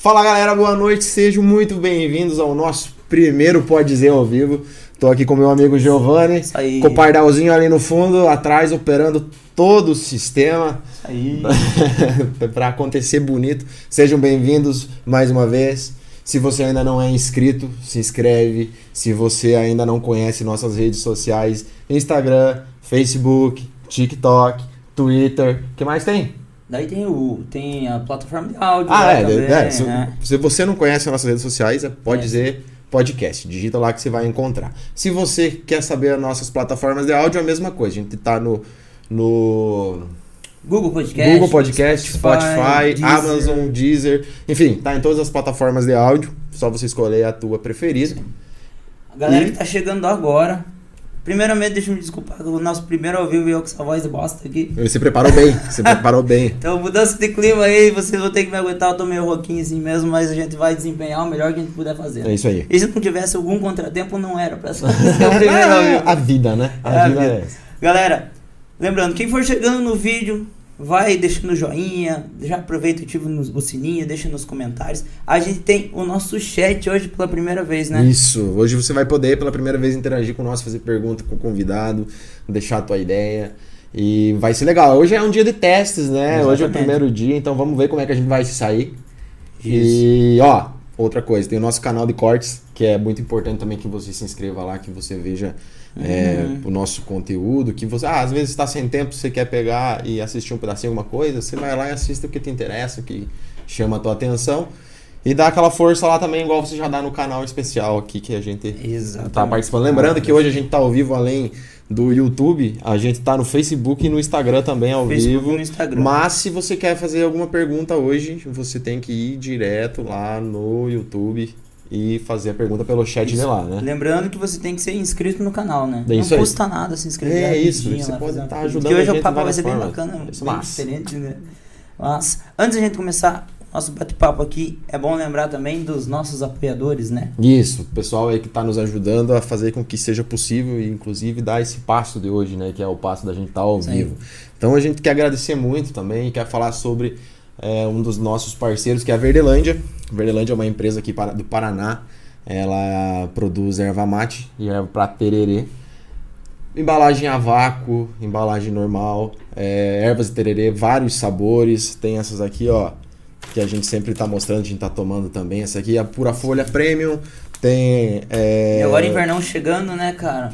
Fala galera, boa noite, sejam muito bem-vindos ao nosso primeiro Pode Dizer ao vivo. Tô aqui com meu amigo Giovanni, com o pardalzinho ali no fundo, atrás, operando todo o sistema Isso aí. para acontecer bonito. Sejam bem-vindos mais uma vez. Se você ainda não é inscrito, se inscreve. Se você ainda não conhece nossas redes sociais, Instagram, Facebook, TikTok, Twitter, o que mais tem? Daí tem o tem a plataforma de áudio. Ah, lá é, também, é, se, né? se você não conhece as nossas redes sociais, é- pode É. dizer podcast. Digita lá que você vai encontrar. Se você quer saber as nossas plataformas de áudio, é a mesma coisa. A gente tá no, no Google Podcast. Google Podcast, Spotify, Deezer. Amazon, Deezer. Enfim, tá em todas as plataformas de áudio. Só você escolher a tua preferida. A galera E- que tá chegando agora. Primeiramente, deixa eu me desculpar, o nosso primeiro ao vivo e eu com essa voz bosta aqui. Você preparou bem. Você preparou bem. Então, mudança de clima aí, vocês vão ter que me aguentar, eu tô meio rouquinho assim mesmo, mas a gente vai desempenhar o melhor que a gente puder fazer. É isso aí. E se não tivesse algum contratempo, não era pra primeiro ao vivo. a vida, né? A, É a vida, vida. é essa. Galera, lembrando, quem for chegando no vídeo, vai deixando joinha, já aproveita e ativa o sininho, deixa nos comentários. A gente tem o nosso chat hoje pela primeira vez, né? Isso. Hoje você vai poder, pela primeira vez, interagir com nós, fazer pergunta com o convidado, deixar a tua ideia. E vai ser legal. Hoje é um dia de testes, né? Hoje é o Exatamente. primeiro dia, então vamos ver como é que a gente vai se sair. Isso. E, ó, outra coisa, tem o nosso canal de cortes, que é muito importante também que você se inscreva lá, que você veja é, Uhum. o nosso conteúdo, que você, ah, às vezes está sem tempo, você quer pegar e assistir um pedacinho, alguma coisa, você vai lá e assiste o que te interessa, o que chama a tua atenção. E dá aquela força lá também, igual você já dá no canal especial aqui que a gente Exatamente. tá participando. Lembrando que hoje a gente tá ao vivo além do YouTube, a gente tá no Facebook e no Instagram também ao Facebook vivo. no Instagram. Mas se você quer fazer alguma pergunta hoje, você tem que ir direto lá no YouTube e fazer a pergunta pelo chat de lá, né? Lembrando que você tem que ser inscrito no canal, né? É não aí. custa nada se inscrever. É isso, você pode uma tá ajudando hoje a gente o papo vai ser bem bacana, formas. Isso, bem massa. diferente, né? Mas antes da gente começar nosso bate-papo aqui, é bom lembrar também dos nossos apoiadores, né? Isso, o pessoal aí que tá nos ajudando a fazer com que seja possível e inclusive dar esse passo de hoje, né? Que é o passo da gente estar ao Isso aí. vivo. Então a gente quer agradecer muito também e quer falar sobre é, um dos nossos parceiros, que é a Verdelândia. A Verdelândia é uma empresa aqui do Paraná. Ela produz erva mate e erva para tererê. Embalagem a vácuo, embalagem normal, é, ervas de tererê, vários sabores. Tem essas aqui, ó, que a gente sempre tá mostrando, a gente tá tomando também. Essa aqui é a pura folha premium. Tem. É, E agora invernão chegando, né, cara?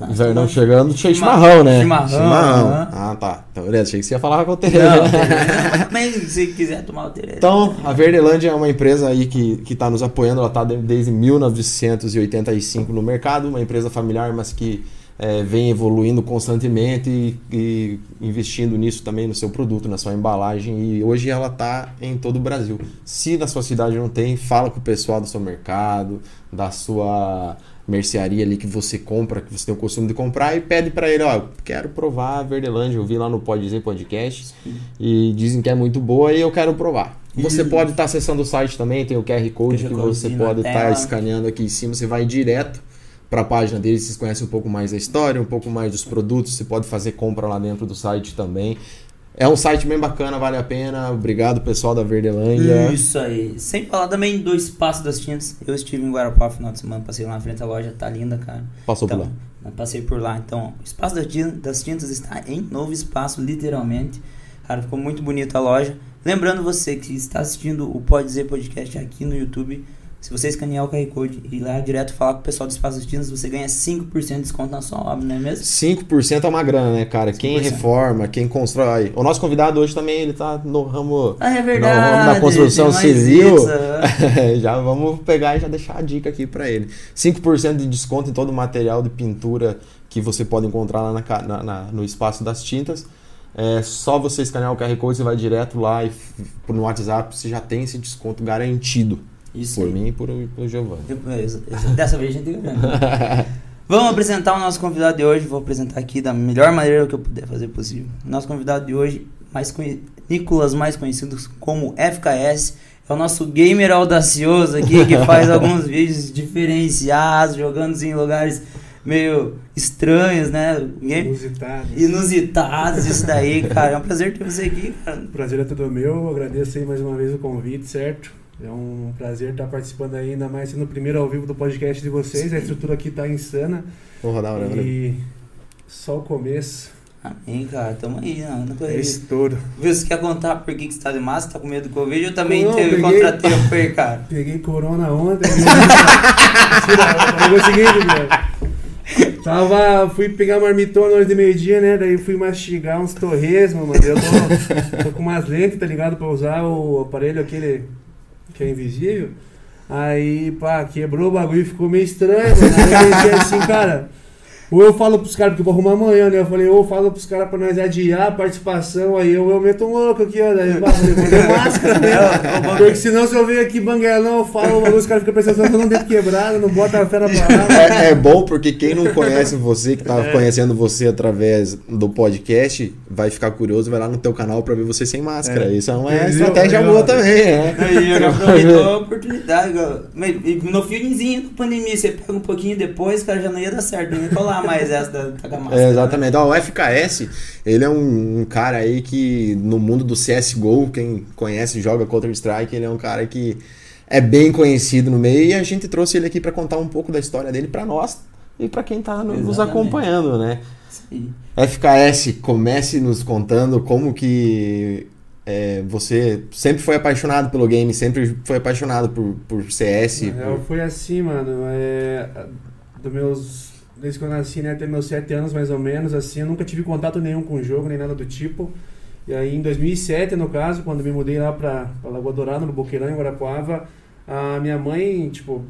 Ah, Invernão todo- chegando, cheio de Chima- chimarrão, né? chimarrão, aham. Ah, tá. Então, beleza, achei que você ia falar com o tererê. Não, tererê. mas se quiser tomar o tererê. Então, a Verdelândia é uma empresa aí que está nos apoiando, ela está desde 1985 no mercado, uma empresa familiar, mas que é, vem evoluindo constantemente e, e investindo nisso também no seu produto, na sua embalagem. E hoje ela está em todo o Brasil. Se na sua cidade não tem, fala com o pessoal do seu mercado, da sua mercearia ali que você compra, que você tem o costume de comprar e pede para ele, ó, eu quero provar a Verdelândia, eu vi lá no Pode Dizer Podcast e dizem que é muito boa e eu quero provar. Você Isso. pode estar acessando o site também, tem o QR Code que Code você pode estar tela. escaneando aqui em cima, você vai direto para a página deles, vocês conhecem um pouco mais da história, um pouco mais dos produtos, você pode fazer compra lá dentro do site também. É um site bem bacana, vale a pena. Obrigado, pessoal da Verdelândia. Isso aí. Sem falar também do Espaço das Tintas. Eu estive em Guarapá no final de semana, passei lá na frente da loja, tá linda, cara. Passou por Então, lá. Passei por lá. Então, o Espaço das Tintas está em novo espaço, literalmente. Cara, ficou muito bonita a loja. Lembrando você que está assistindo o Pode Dizer Podcast aqui no YouTube, se você escanear o QR Code e ir lá direto falar com o pessoal do Espaço das Tintas, você ganha 5% de desconto na sua obra, não é mesmo? 5% é uma grana, né, cara? Quem 5%. reforma, quem constrói. O nosso convidado hoje também, ele tá no ramo Ah, é no verdade. ramo da construção civil. já vamos pegar e já deixar a dica aqui pra ele. 5% de desconto em todo o material de pintura que você pode encontrar lá na na- na- no espaço das tintas. É só você escanear o QR Code, você vai direto lá e no WhatsApp você já tem esse desconto garantido. Isso por mim e por, pelo Giovanni. Exa- Dessa vez a gente ganha. Vamos apresentar o nosso convidado de hoje. Vou apresentar aqui da melhor maneira que eu puder fazer possível. Nosso convidado de hoje, mais conhe... Nicolas, mais conhecido como FKS, é o nosso gamer audacioso aqui que faz alguns vídeos diferenciados, jogando em lugares meio estranhos, né? Game- Inusitado. Inusitados, isso daí, cara. É um prazer ter você aqui, cara. Prazer é todo meu. Agradeço aí mais uma vez o convite, certo? É um prazer estar participando aí, ainda mais sendo o primeiro ao vivo do podcast de vocês. A estrutura aqui tá insana. Vou rodar, né? E só o começo. Amém, cara. Tamo aí, né? não, não É estouro. Viu, você quer contar por que, que você tá de máscara? Tá com medo do Covid? Eu também Não, teve peguei- contratempo aí, cara. Peguei corona ontem. Mentira, o seguinte, cara. Tava, fui pegar marmitona hoje de meio-dia, né? Daí fui mastigar uns torresmos, mano. Eu tô, tô com umas lentes, tá ligado? Pra usar o aparelho aquele que é invisível. Aí, pá, quebrou o bagulho ficou meio estranho, mano. Aí eu pensei assim, cara. Ou eu falo pros caras, porque eu vou arrumar amanhã, né? Eu falei, ou eu falo pros caras pra nós adiar a participação, aí eu, eu meto um louco aqui, ó. Daí, pá, falei, máscara, né? Porque senão se eu venho aqui banguelão, eu falo, os caras ficam pensando, eu não devo quebrado, não bota a fera pra lá. É, é bom porque quem não conhece você, que tá conhecendo você através do podcast, vai ficar curioso, vai lá no teu canal pra ver você sem máscara. É. Isso é uma estratégia boa também, né? Aí eu aproveitou a oportunidade. e No finzinho da pandemia, você pega um pouquinho depois, cara, já não ia dar certo. Não ia colar mais essa da, da com a máscara. É, exatamente. Ó, o FKS, ele é um, um cara aí que no mundo do CSGO, quem conhece joga Counter-Strike, ele é um cara que é bem conhecido no meio e a gente trouxe ele aqui pra contar um pouco da história dele pra nós e pra quem tá no- nos acompanhando, né? Aí. FKS, comece nos contando como que é, você sempre foi apaixonado pelo game, sempre foi apaixonado por, por CS. Real, por- foi assim, mano. É, do meus. Desde que eu nasci, né, até meus 7 anos mais ou menos, assim, eu nunca tive contato nenhum com o jogo, nem nada do tipo. E aí em 2007, no caso, quando me mudei lá pra, pra Lagoa Dourada, no Boqueirão, em Guarapuava, a minha mãe, tipo,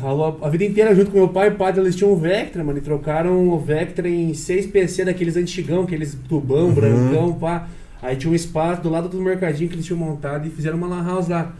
ralou a vida inteira junto com meu pai e pai, eles tinham um Vectra, mano, e trocaram o Vectra em 6 PC daqueles antigão, aqueles tubão, Uhum. brancão, pá. Aí tinha um espaço do lado do mercadinho que eles tinham montado e fizeram uma lan house lá.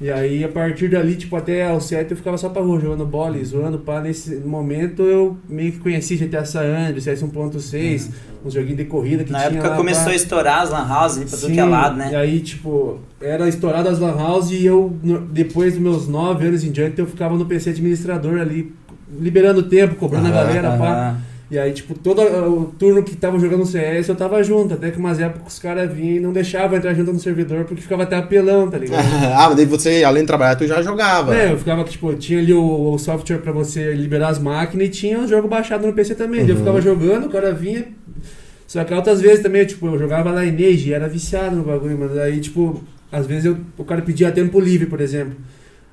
E aí, a partir dali, tipo, até aos 7 eu ficava só pra rua, jogando bola e zoando, pá. Nesse momento eu meio que conheci GTA San Andreas, CS 1.6, uns joguinhos de corrida que Na tinha época lá, começou pá. a estourar as lan houses ali pra tudo que é lado, E né? aí, tipo, era estourado as lan house e eu, depois dos meus 9 anos em diante, eu ficava no PC administrador ali, liberando tempo, cobrando a galera, pá. Aham. E aí, tipo, todo o turno que tava jogando CS, eu tava junto. Até que umas épocas os caras vinham e não deixavam entrar junto no servidor, porque ficava até apelão, tá ligado? ah, mas daí você, além de trabalhar, tu já jogava. É, eu ficava, tipo, tinha ali o, o software pra você liberar as máquinas e tinha o jogo baixado no PC também. Daí Eu Uhum. ficava jogando, o cara vinha. Só que outras vezes também, tipo, eu jogava Lineage e era viciado no bagulho, mas aí, tipo, às vezes eu, o cara pedia tempo livre, por exemplo.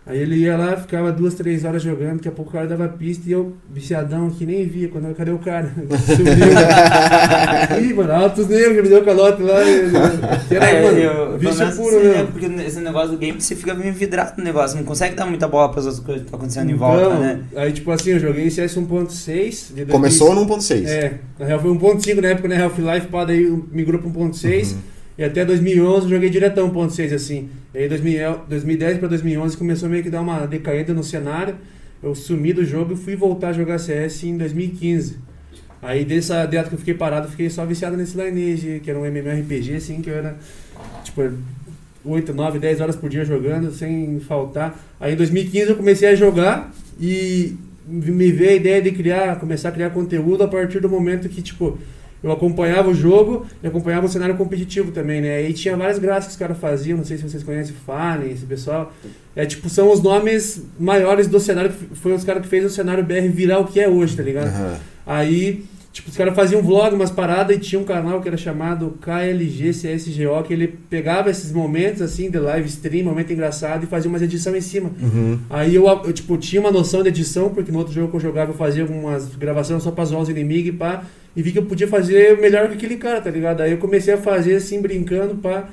Aí ele ia lá, ficava duas, três horas jogando, daqui a pouco o cara dava pista e eu, viciadão, que nem via, quando eu, cadê o cara? Sumiu. Ih, mano, altos negros, me deu calote lá. e- Que era, É, mano, eu- menos puro, assim, né? né? Porque esse negócio do game você fica meio vidrado no negócio, não consegue dar muita bola para as outras coisas que estão acontecendo em volta, Então, né? Aí, tipo assim, eu joguei CS 1.6. de 2000 Começou no 1.6. É, na real foi 1.5 na época, né? Half-Life, pá, daí migrou pra 1.6. Uhum. E até 2011 eu joguei diretão 1.6, assim. E aí 2000 2010 pra 2011 começou meio que dar uma decaída no cenário. Eu sumi do jogo e fui voltar a jogar CS em 2015. Aí dessa data que eu fiquei parado, fiquei só viciado nesse Lineage, que era um MMORPG, assim, que eu era, tipo, 8, 9, 10 horas por dia jogando, sem faltar. Aí em 2015 eu comecei a jogar e me veio a ideia de criar, começar a criar conteúdo a partir do momento que, tipo, eu acompanhava o jogo e acompanhava o cenário competitivo também, né? E tinha várias graças que os caras faziam, não sei se vocês conhecem o Fallen, esse pessoal. É tipo, são os nomes maiores do cenário, foi os caras que fez o cenário BR virar o que é hoje, tá ligado? Aham. Aí, tipo, os caras faziam vlog, umas paradas, e tinha um canal que era chamado KLG CSGO, que ele pegava esses momentos, assim, de live stream, momento engraçado, e fazia umas edições em cima. Uhum. Aí eu, eu, tipo, tinha uma noção de edição, porque no outro jogo que eu jogava eu fazia algumas gravações só pra zoar os inimigos e pá, e vi que eu podia fazer melhor que aquele cara, tá ligado? Aí eu comecei a fazer assim, brincando, pá.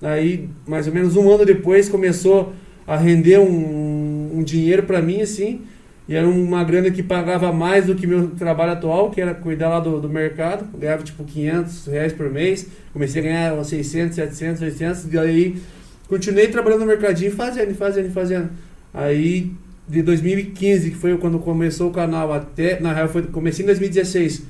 Aí, mais ou menos um ano depois, começou a render um, um dinheiro pra mim, assim, e era uma grana que pagava mais do que meu trabalho atual, que era cuidar lá do, do mercado. Eu ganhava tipo 500 reais por mês. Comecei a ganhar uns 600, 700, 800. E aí continuei trabalhando no mercadinho, fazendo, fazendo, fazendo. Aí de 2015, que foi quando começou o canal, até. Na real, foi, comecei em 2016.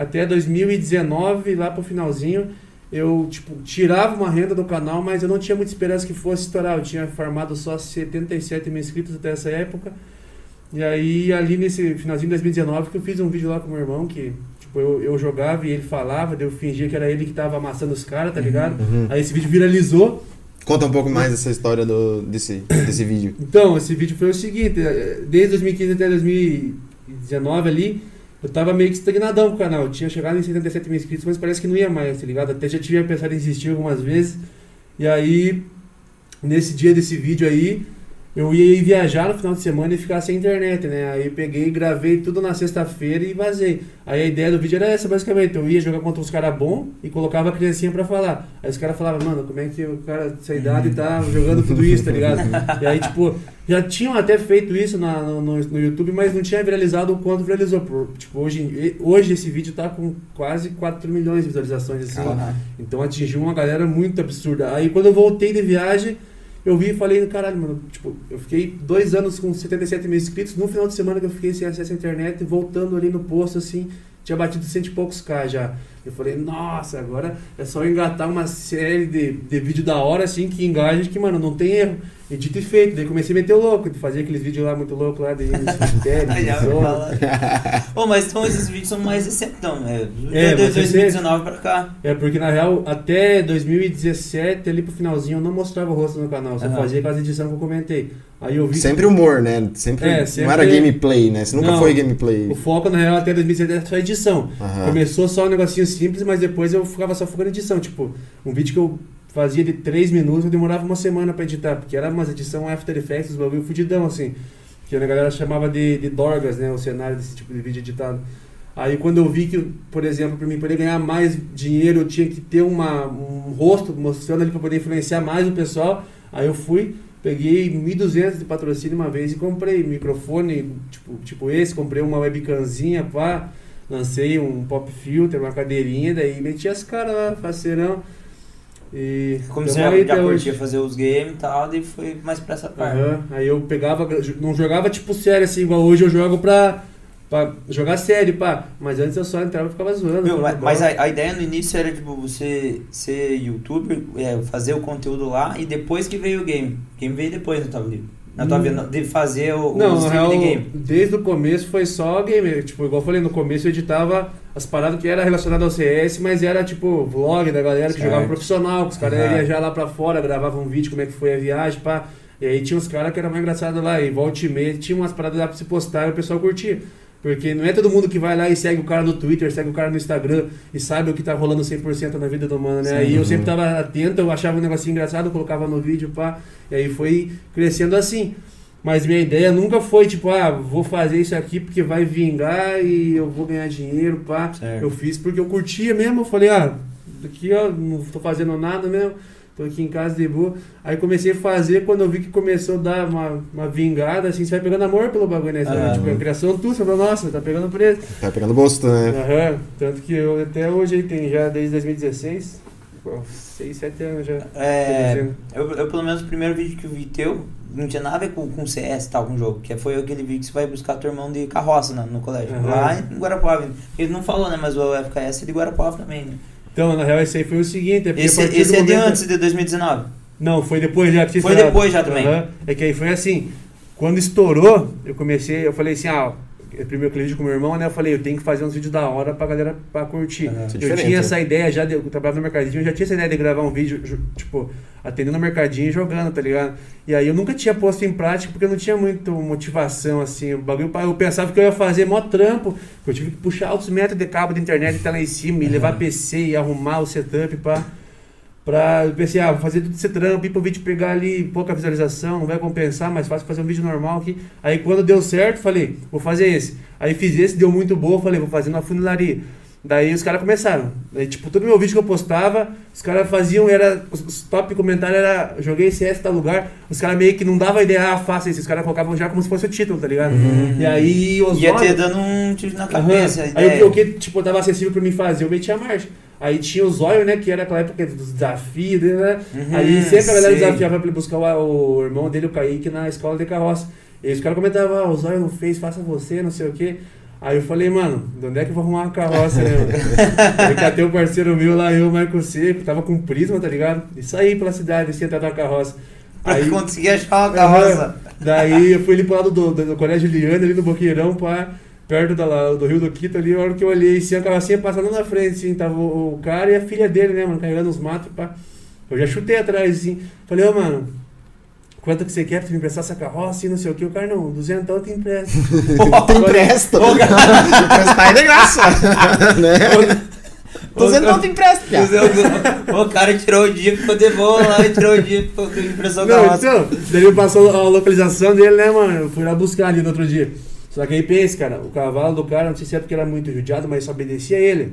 Até 2019, lá pro finalzinho, eu tipo, tirava uma renda do canal, mas eu não tinha muita esperança que fosse estourar. Eu tinha formado só 77 mil inscritos até essa época. E aí, ali nesse finalzinho de 2019, que eu fiz um vídeo lá com meu irmão, que tipo, eu, eu jogava e ele falava, daí eu fingia que era ele que tava amassando os caras, tá ligado? Uhum. Aí esse vídeo viralizou. Conta um pouco mais dessa história do, desse, desse vídeo. Então, esse vídeo foi o seguinte, desde 2015 até 2019 ali, eu tava meio que estagnadão com o canal. Eu tinha chegado em 77 mil inscritos, mas parece que não ia mais, tá ligado? Até já tinha pensado em insistir algumas vezes. E aí, nesse dia desse vídeo aí, eu ia viajar no final de semana e ficar sem internet, né? Aí peguei, gravei tudo na sexta-feira e vazei. Aí a ideia do vídeo era essa, basicamente. Eu ia jogar contra uns caras bons e colocava a criancinha pra falar. Aí os caras falavam, mano, como é que o cara dessa idade tá jogando tudo isso, tá ligado? e aí, tipo, já tinham até feito isso na, no, no, YouTube, mas não tinha viralizado o quanto viralizou. Tipo, hoje, hoje esse vídeo tá com quase 4 milhões de visualizações, assim. Então atingiu uma galera muito absurda. Aí quando eu voltei de viagem, eu vi e falei, caralho, mano, tipo, eu fiquei dois anos com 77 mil inscritos. No final de semana que eu fiquei sem acesso à internet, voltando ali no posto, assim, tinha batido cento e poucos K já. Eu falei, nossa, agora é só engatar uma série de, de vídeo da hora, assim, que engaja, que, mano, não tem erro. E dito e feito, daí comecei a meter o louco, de fazer aqueles vídeos lá muito loucos lá, de ir no cemitério, Aí de já vai zona. falar. Ô, mas então esses vídeos são mais então, né? É, De mas 2019 pra cá. É, porque na real, até 2017, ali pro finalzinho, eu não mostrava o rosto no canal, só Aham. fazia com as edições que eu comentei. Aí eu vi que Sempre humor, né? Sempre, É, Não sempre- era gameplay, né? Você nunca Não. foi gameplay. o foco, na real, até 2017 era só edição. Aham. Começou só um negocinho simples, mas depois eu ficava só focando em edição. Tipo, um vídeo que eu fazia de 3 minutos, eu demorava uma semana pra editar, porque era umas edição After Effects, bagulho fudidão, assim. Que a galera chamava de, de Dorgas, né? O cenário desse tipo de vídeo editado. Aí quando eu vi que, por exemplo, para mim poder ganhar mais dinheiro, eu tinha que ter uma, um rosto mostrando ali para poder influenciar mais o pessoal. Aí eu fui, peguei 1.200 de patrocínio uma vez e comprei microfone, tipo, tipo esse, comprei uma webcamzinha, pá, lancei um pop filter, uma cadeirinha, daí meti as caras lá, faceirão. E tamo você já, hoje. curtia fazer os games e tal, daí foi mais pra essa parte. Aham, Aí eu pegava, não jogava tipo sério assim, igual hoje eu jogo pra, pra jogar sério, pá. Mas antes eu só entrava e ficava zoando. Meu, mas mas a, a ideia no início era tipo você ser youtuber, é, fazer o conteúdo lá e depois que veio o game. O game veio depois na tua vida. Na tua Hum. vida, de fazer o, Não, stream real, de game. desde o começo foi só game. Tipo, igual eu falei, no começo eu editava as paradas que era relacionado ao CS, mas era tipo vlog da galera que Certo. jogava profissional, que os caras Aham. iam viajar lá pra fora, gravavam um vídeo, como é que foi a viagem, pá. E aí tinha uns caras que eram mais engraçados lá, e volta e meia tinha umas paradas lá pra se postar e o pessoal curtia. Porque não é todo mundo que vai lá e segue o cara no Twitter, segue o cara no Instagram e sabe o que tá rolando 100% na vida do mano, né? Sim. aí eu Uhum. sempre tava atento, eu achava um negocinho engraçado, colocava no vídeo, pá. E aí foi crescendo assim. Mas minha ideia nunca foi tipo, ah, vou fazer isso aqui porque vai vingar e eu vou ganhar dinheiro, pá. Certo. Eu fiz porque eu curtia mesmo, eu falei, ah, aqui ó, não tô fazendo nada mesmo, tô aqui em casa de boa. Aí comecei a fazer, quando eu vi que começou a dar uma, uma vingada, assim, você vai pegando amor pelo bagulho, né? Aham. Tipo, a criação tua, você fala, nossa, tá pegando preço. Tá pegando gosto, né? Aham, tanto que eu até hoje aí tem já desde 2016, 6, 7 anos já. É, eu, eu, pelo menos, o primeiro vídeo que eu vi teu não tinha nada a ver com, com CS e tal, com o jogo. Que foi aquele vídeo que você vai buscar teu irmão de carroça no, no colégio. Aham. Lá em Guarapuava. Ele não falou, né? Mas o FKS é de Guarapuava também, né? Então, na real, esse aí foi o seguinte, é Esse, esse é de momento- antes de 2019. Não, foi depois já Foi depois já também. Aham. É que aí foi assim, quando estourou, eu comecei, eu falei assim, ah, primeiro vídeo com meu irmão, né? Eu falei, eu tenho que fazer uns vídeos da hora pra galera pra curtir. É Eu diferente, tinha né? essa ideia já, de, eu trabalhava no mercadinho, eu já tinha essa ideia de gravar um vídeo, tipo, atendendo o mercadinho e jogando, tá ligado? E aí eu nunca tinha posto em prática porque eu não tinha muito motivação, assim. O bagulho, eu pensava que eu ia fazer mó trampo, que eu tive que puxar altos metros de cabo de internet até lá em cima, e levar PC e arrumar o setup pra. Pra, eu pensei, ah, vou fazer tudo esse trampo, ir pro vídeo pegar ali pouca visualização, não vai compensar, mas fácil fazer um vídeo normal aqui. Aí quando deu certo, falei, vou fazer esse. Aí fiz esse, deu muito bom, falei, vou fazer uma funilaria. Daí os caras começaram. Daí, tipo, todo meu vídeo que eu postava, os caras faziam, era. Os, top comentários era joguei CS tal lugar. Os caras meio que não davam ideia, ah, faça isso. Os caras colocavam já como se fosse o título, tá ligado? E aí os Ia ter dando um tiro na cabeça. ideia. Aí o que, tipo, tava acessível pra mim fazer, eu metia a marcha. Aí tinha o zóio, né, que era aquela época dos desafios, né? Uhum, Aí sempre a galera sei. desafiava pra ele buscar o, o irmão dele, o Kaique, na escola de carroça. E os caras comentavam, ah, o zóio não fez, faça você, não sei o quê. Aí eu falei, mano, de onde é que eu vou arrumar uma carroça, né, mano? Aí catei um parceiro meu lá, eu, o Marco Seco, tava com prisma, tá ligado? E saí pela cidade, assim, atrás da carroça. Pra Aí, conseguir achar uma carroça. Aham. Daí eu fui ali pro lado do, do, do Colégio Liane, ali no Boqueirão, pá, perto da, do Rio do Quito ali, a hora que eu olhei, assim, a carrocinha passando na frente, assim, tava o, o cara e a filha dele, né, mano, carregando os matos, pá. Eu já chutei atrás, assim. Falei, ô, mano, quanto que você quer pra me emprestar essa carroça e não sei o que? O cara, não, duzentão eu te empresto. Tem empresta. Emprestar é de graça. né? Não tem empresta, piá. O cara tirou o dia, ficou de boa lá e tirou o dia, ficou com impressão Não, carroça. então, daí ele passou a localização dele, né, mano? Eu fui lá buscar ali no outro dia. Só que aí pensa, cara, o cavalo do cara, não sei se é porque era muito judiado, mas só obedecia ele.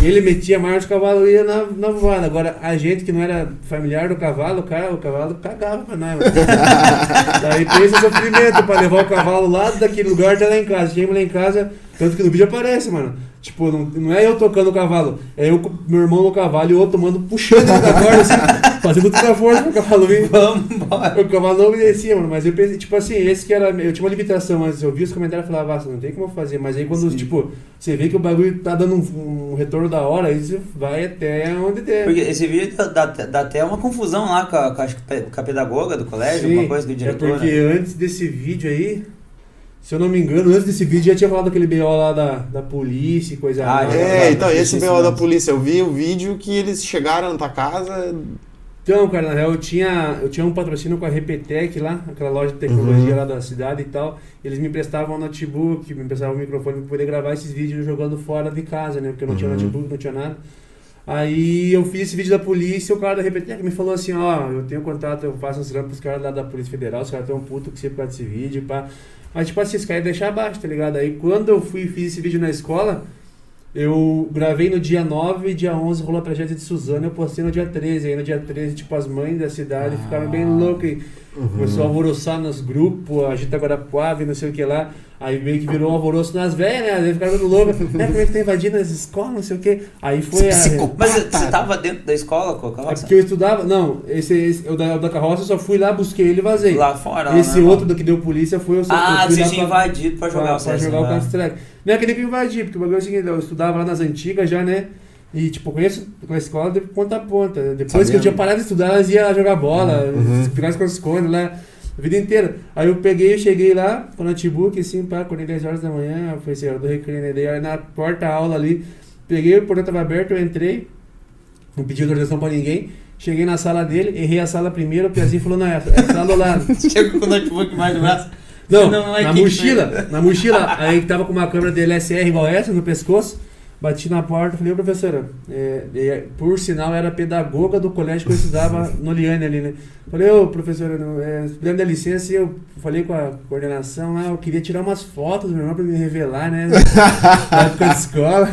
E ele metia mais o cavalo ia na, na voada. Agora, a gente que não era familiar do cavalo, o cara, o cavalo cagava pra nós, mano. Daí pensa o sofrimento pra levar o cavalo lá daquele lugar até lá em casa. Chegamos lá em casa, tanto que no vídeo aparece, mano. Tipo, não, não é eu tocando o cavalo, é eu com meu irmão no cavalo e o outro tomando, puxando ele da corda, assim, fazendo toda a força pro cavalo vir. O cavalo não obedecia, mano, mas eu pensei, tipo assim, esse que era. Eu tinha uma limitação, mas eu vi os comentários e falava, ah, não tem como fazer. Mas aí quando, Sim. tipo, você vê que o bagulho tá dando um, um retorno da hora, aí você vai até onde der. Porque esse vídeo dá, dá- até uma confusão lá com a, com a, com a pedagoga do colégio, Sim, alguma coisa que o é diretor. porque né? antes desse vídeo aí, se eu não me engano, antes desse vídeo já tinha falado aquele BO lá da, da polícia e coisa Ah, lá. É, então, Não, esse BO da polícia, eu vi o vídeo que eles chegaram na tua casa. Então, cara, na real, eu tinha, eu tinha um patrocínio com a Repetec lá, aquela loja de tecnologia Uhum. lá da cidade e tal. Eles me emprestavam um notebook, me emprestavam um microfone pra poder gravar esses vídeos jogando fora de casa, né? Porque eu não tinha Uhum. notebook, não tinha nada. Aí eu fiz esse vídeo da polícia e o cara da Repetec me falou assim, ó, eu tenho contato, eu faço uns trampos pros caras lá da Polícia Federal, os caras tão puto que você por causa desse vídeo, pá. Mas tipo assim, os caras deixar abaixo, tá ligado? Aí quando eu fui e fiz esse vídeo na escola, eu gravei no dia 9, dia 11 rolou a tragédia de Suzano, eu postei no dia 13. Aí no dia 13, tipo, as mães da cidade Ah. ficaram bem loucas e Uhum. começou a alvoroçar nos grupos, agita Guarapuava e não sei o que lá. Aí meio que virou um alvoroço nas velhas, né? Aí ficaram ficando loucas. né? Como é que tá invadindo as escolas, não sei o que. Aí foi a. Mas você tava dentro da escola com a É porque eu estudava. Não, esse, esse o da, o da carroça eu só fui lá, busquei ele e vazei. Lá fora, lá esse normal. outro do que deu polícia foi eu só Ah, eu você lá tinha pra- invadido pra jogar pra, o pra CS, jogar o né? Counter Strike. Não é que nem pra invadir, porque o bagulho é o seguinte, eu estudava lá nas antigas já, né? E, tipo, conheço a escola de ponta a ponta. Depois que eu tinha parado de estudar, elas iam lá jogar bola, Uhum. ficar esconde-esconde lá, a vida inteira. Aí eu peguei, eu cheguei lá com o notebook, assim, pá, acordei 10 horas da manhã, foi assim, hora do recreio, né? Aí na porta-aula ali, peguei, o portão tava aberto, eu entrei, não pedi autorização pra ninguém. Cheguei na sala dele, errei a sala primeiro, o Piazinho falou, não, é a sala do lado. Chegou com o notebook mais do braço. Não, Não, não é na mochila, na mochila, aí que tava com uma câmera DLSR igual essa no pescoço, bati na porta, falei, ô professora, é, é, por sinal era pedagoga do colégio que eu estudava no Liane ali, né? Falei, ô professora, não, é, me dar licença, eu falei com a coordenação lá, eu queria tirar umas fotos do meu irmão pra me revelar, né? Na época de escola.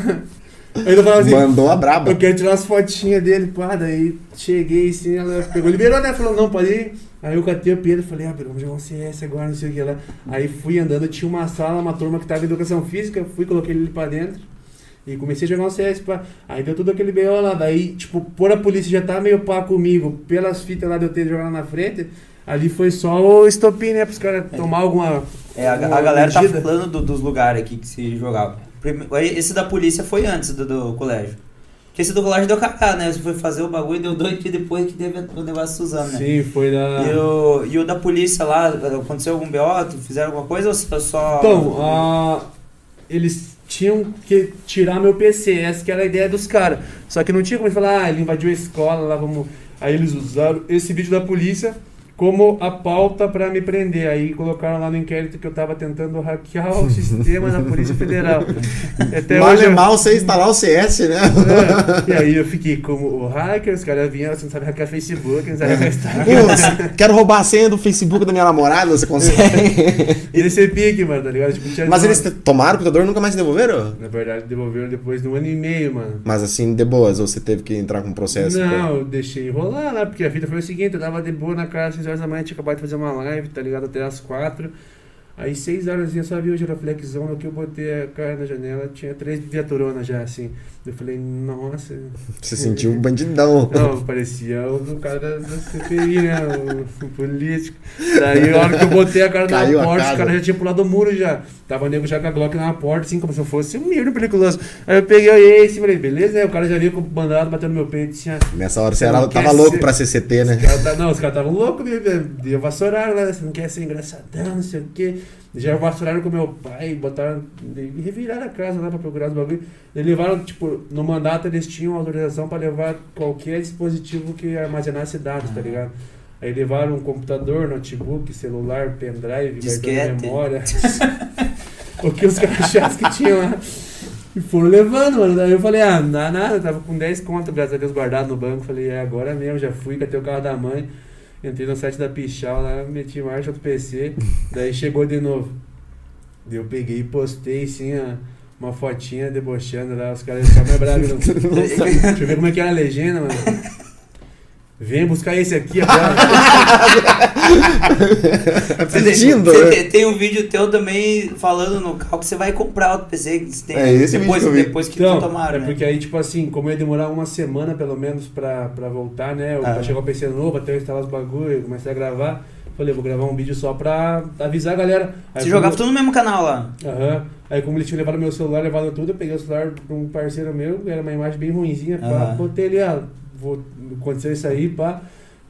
Aí eu falava assim, Mandou a braba. eu quero tirar umas fotinhas dele, pá, daí cheguei assim, ela pegou, liberou, né? Falou, não, pode ir. Aí eu catei o Pedro, falei, ah, Pedro, vamos jogar um CS agora, não sei o que lá. Aí fui andando, tinha uma sala, uma turma que tava em educação física, fui, coloquei ele pra dentro. E comecei a jogar um CS, pá. Aí deu tudo aquele BO lá. Daí, tipo, por a polícia já tá meio pá comigo, pelas fitas lá de eu ter jogado na frente, ali foi só o estopim, né? Pros caras tomar alguma. É, a, alguma a galera tá medida. falando do- dos lugares aqui que se jogava. Esse da polícia foi antes do, do colégio. Porque esse do colégio deu cacá, né? Você foi fazer o bagulho e deu dois dias depois que teve o negócio Suzano, né? Sim, foi da. E, o, e o da polícia lá, aconteceu algum BO? Fizeram alguma coisa ou só. Então, a- eles tinham que tirar meu PC, essa que era a ideia dos caras. Só que não tinha como falar, ah, ele invadiu a escola, lá vamos. Aí eles usaram esse vídeo da polícia como a pauta pra me prender. Aí colocaram lá no inquérito que eu tava tentando hackear o sistema da Polícia Federal. Até mal hoje. é eu- mal você instalar o CS, né? É, e aí eu fiquei como o hacker, os caras vinham, você não sabe hackear Facebook, não sabe hackear Instagram. Pô, quero roubar a senha do Facebook da minha namorada, você consegue? E nesse pique, mano, tá ligado? Tipo, Mas uma- eles te- tomaram o computador e nunca mais devolveram? Na verdade, devolveram depois de um ano e meio, mano. Mas assim, de boas, ou você teve que entrar com um processo? Não, eu deixei rolar lá, porque a fita foi o seguinte, eu tava de boa na casa, 6 horas da manhã, acabado de fazer uma live, tá ligado? Até as 4. Aí 6 horas eu só vi o giroflexão, no que eu botei a cara na janela, tinha três viaturonas já, assim. Eu falei, nossa. Você sentiu um bandidão. Não, parecia o cara da, CPI, né? O, o político. Daí, a hora que eu botei a cara Caiu na porta, os caras já tinham pulado o muro já. Tava o nego já com a Glock na porta, assim, como se eu fosse um miro periculoso. Aí eu peguei aí e falei, beleza, né? O cara já veio com o bandado batendo no meu peito, assim, ó. Nessa hora você era, tava louco ser- pra CCT, né? Os cara tá- não, os caras estavam loucos, de, de vassouraram lá, você não quer ser engraçadão, não sei o quê. Já vacularam com meu pai, botaram. reviraram a casa lá pra procurar os bagulho. Eles levaram, tipo, no mandato eles tinham autorização pra levar qualquer dispositivo que armazenasse dados, tá ligado? Aí levaram um computador, notebook, celular, pendrive, Disquete. de memória. o que os caras achassem que tinham lá. E foram levando, mano. Daí eu falei, ah, não dá nada, eu tava com 10 contas, graças a Deus, guardado no banco. Falei, é agora mesmo, já fui, catei o carro da mãe. Entrei no site da Pichal lá, meti marcha do PC. Daí chegou de novo. Daí eu peguei e postei assim, a- uma fotinha debochando lá, os caras ficaram mais bravos. não. Deixa eu ver como é que era a legenda, mano. Vem buscar esse aqui agora. Você tem- Pedindo, você né? tem, tem um vídeo teu também falando no carro que você vai comprar outro PC. Que você tem, É esse depois, vídeo que depois que Então, tu tomaram, é né? porque aí, tipo assim, como ia demorar uma semana pelo menos pra, pra voltar, né? Ah. Pra chegar o PC novo, até eu instalar os bagulho, eu comecei a gravar. Falei, vou gravar um vídeo só pra avisar a galera. Aí Você como- jogava tudo no mesmo canal lá. Aham. Aí como eles tinham levado meu celular, levado tudo, eu peguei o celular de um parceiro meu, era uma imagem bem ruimzinha, pá, Aham. botei ali, ah, vou, aconteceu isso aí, pá.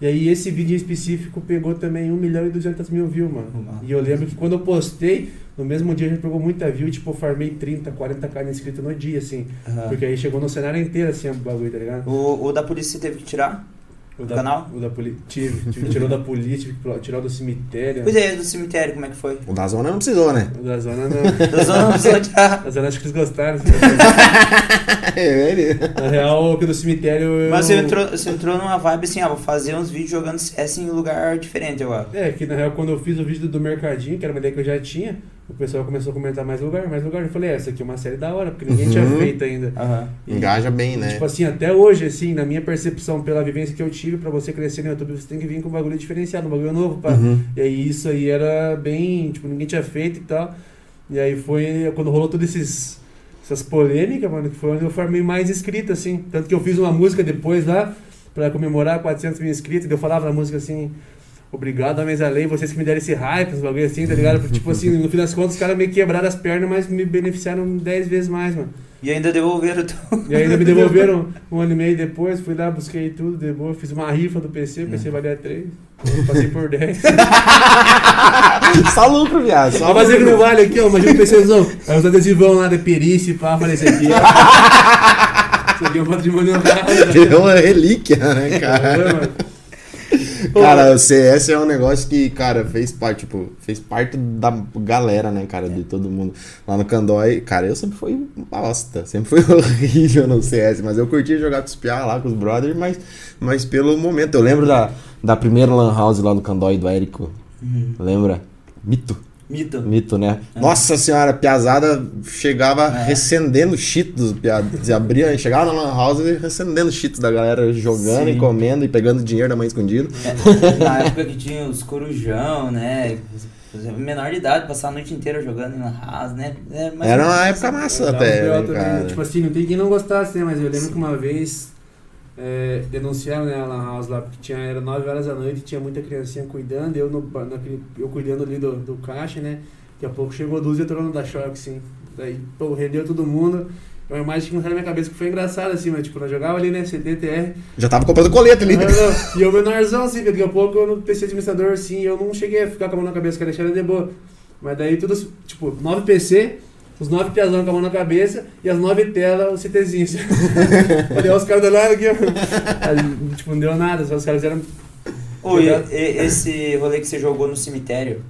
E aí esse vídeo em específico pegou também 1 milhão e 200 mil views, mano. Uhum. E eu lembro que quando eu postei, no mesmo dia já pegou muita view, tipo, eu farmei 30, 40k de inscrito no dia, assim. Aham. Porque aí chegou no cenário inteiro, assim, o bagulho, tá ligado? O, o da polícia teve que tirar? O Do canal? O da polícia. Tive, tive tirar da polícia, tive que tirar do cemitério. Pois é, do cemitério, como é que foi? O da zona não precisou, né? O da zona não. Da zona não precisou tirar. Da zona acho que eles gostaram. assim. É, ele. Na real, o que do cemitério. eu- Mas você entrou, você entrou numa vibe assim, ah, vou fazer uns vídeos jogando CS em lugar diferente agora. É, que na real, quando eu fiz o vídeo do Mercadinho, que era uma ideia que eu já tinha, o pessoal começou a comentar mais lugar, mais lugar. Eu falei, é, essa aqui é uma série da hora, porque ninguém Uhum. tinha feito ainda. Aham. E, Engaja bem, né? Tipo assim, até hoje, assim, na minha percepção, pela vivência que eu tive, pra você crescer no YouTube, você tem que vir com um bagulho diferenciado, um bagulho novo, pá. Uhum. E aí isso aí era bem, tipo, ninguém tinha feito e tal. E aí foi quando rolou todas esses, essas polêmicas, mano, que foi onde eu formei mais inscrito, assim. Tanto que eu fiz uma música depois lá, pra comemorar 400 mil inscritos, e eu falava na música assim... Obrigado, Homens Além, vocês que me deram esse hype, os bagulho assim, tá ligado? Porque, tipo assim, no fim das contas, os caras meio quebraram as pernas, mas me beneficiaram 10 vezes mais, mano. E ainda devolveram o teu. E ainda me devolveram um ano e meio depois, fui lá, busquei tudo, de boa, fiz uma rifa do PC, o. PC valia 3, eu passei por 10. Só lucro, viado. Só fazer que não vale aqui, ó, imagina o PCzão. Aí os adesivão lá de perícia, pá, falei, esse aqui, ó. Isso aqui é um patrimônio raro. É uma relíquia, né, cara? mano. Cara, o CS é um negócio que, cara, fez parte, tipo, fez parte da galera, né, cara, de todo mundo. Lá no Candói, cara, eu sempre fui bosta, sempre fui horrível no CS, mas eu curtia jogar com os piá lá, com os brothers, mas, mas pelo momento. Eu lembro da, da primeira lan house lá no Candói do Érico, lembra? Mito. Mito. Mito, né? É. Nossa senhora, a piazada chegava É. recendendo cheetos, piadas. Abria, chegava na lan house e recendendo cheetos da galera jogando Sim. e comendo e pegando dinheiro da mãe escondido. É, na época que tinha os corujão, né? Menor de idade, passar a noite inteira jogando em lan house, né? É, Era uma época massa até, né? Tipo assim, não tem quem não gostasse, né? Mas eu lembro que uma vez é, denunciaram né, a Lan House lá, porque tinha, era 9 horas da noite tinha muita criancinha cuidando, eu, no, naquele, eu cuidando ali do, do caixa, né? Daqui a pouco chegou duas e entrou no da choque, assim. Daí, pô, rendeu todo mundo. É uma imagem que não na minha cabeça que foi engraçada, assim, mas tipo, nós jogava ali, né? CTTR. Já tava comprando colete ali. E eu menorzão, assim, daqui a pouco eu no PC administrador, assim, eu não cheguei a ficar com a mão na cabeça, que deixar ele de boa. Mas daí tudo, tipo, 9 PC, os 9 piazão com a mão na cabeça e as 9 telas, o CTzinho. Olhei os caras do lado aqui, ó. Tipo, não deu nada, só os caras eram. E- e- esse rolê que você jogou no cemitério,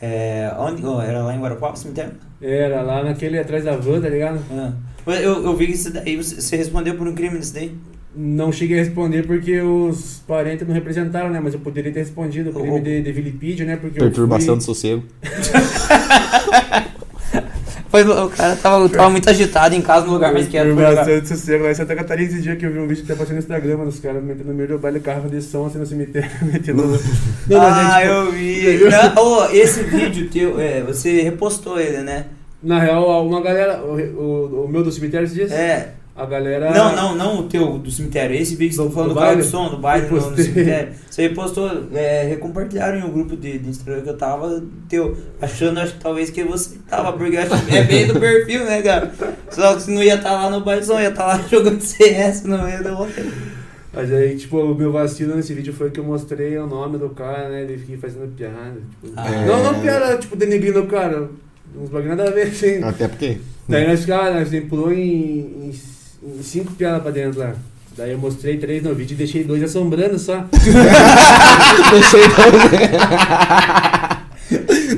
é, onde, oh, era lá em Guarapuava, o cemitério? Era lá naquele atrás da van, tá ligado? Ah. Eu, eu vi que isso daí, você você respondeu por um crime desse daí. Não cheguei a responder porque os parentes não representaram, né? Mas eu poderia ter respondido o crime O- de, de vilipídio, né? Porque Perturbação fui- do sossego. Foi, o cara tava, tava muito agitado em casa, no lugar mais quieto. Jogar. bastante sossego lá em Santa Catarina esse dia que eu vi um vídeo que tá passando no Instagram, mano, os caras metendo no meio do baile carro de som assim no cemitério, metendo. Não, ah, tipo, eu vi. Não, ô, esse vídeo teu, é, você repostou ele, né? Na real, uma galera, o, o, o meu do cemitério esses dias, É. a galera... Não, não, não o teu do cemitério. Esse vídeo que você tá Do- falando do do carro baile? som, do baile no postei. cemitério. Você repostou, é, recompartilharam em um grupo de, de Instagram que eu tava teu, achando acho que talvez que você tava, porque eu acho que é bem do perfil, né, cara? Só que você não ia estar lá no baile som, ia estar lá jogando CS no meio do rolê. Mas aí, tipo, o meu vacilo nesse vídeo foi que eu mostrei o nome do cara, né? Ele fiquei fazendo piada. Tipo, Ah. Não, não piada, tipo, denegrindo o cara. Uns bagulho nada a ver, assim. Até porque. Daí nós, cara, nós pulou em, em cinco piadas pra dentro lá. Daí eu mostrei três no vídeo e deixei dois assombrando só. Deixei.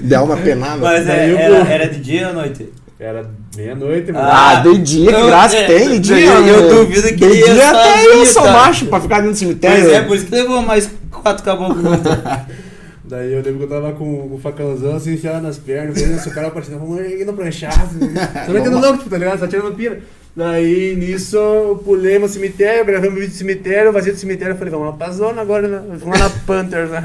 Deu uma penada. Mas é, eu era, era de dia ou noite? Era meia-noite, mano. Ah, de dia, que graça é, tem, de dia. eu- eu né? duvido que De dia até eu sou tá? macho pra ficar dentro do cemitério. Pois é, por isso que levou mais quatro caboclos. Daí eu lembro que eu tava com o facãozão assim, enfiado nas pernas, vendo se o cara aparecendo, vamos ir no pranchado. Só entendo não, tipo, tá ligado? Só tirando pira. Daí nisso eu pulei no cemitério, gravei um vídeo do cemitério, vazio do cemitério, eu falei, vamos lá pra zona agora, né? Vamos lá na Panthers, né?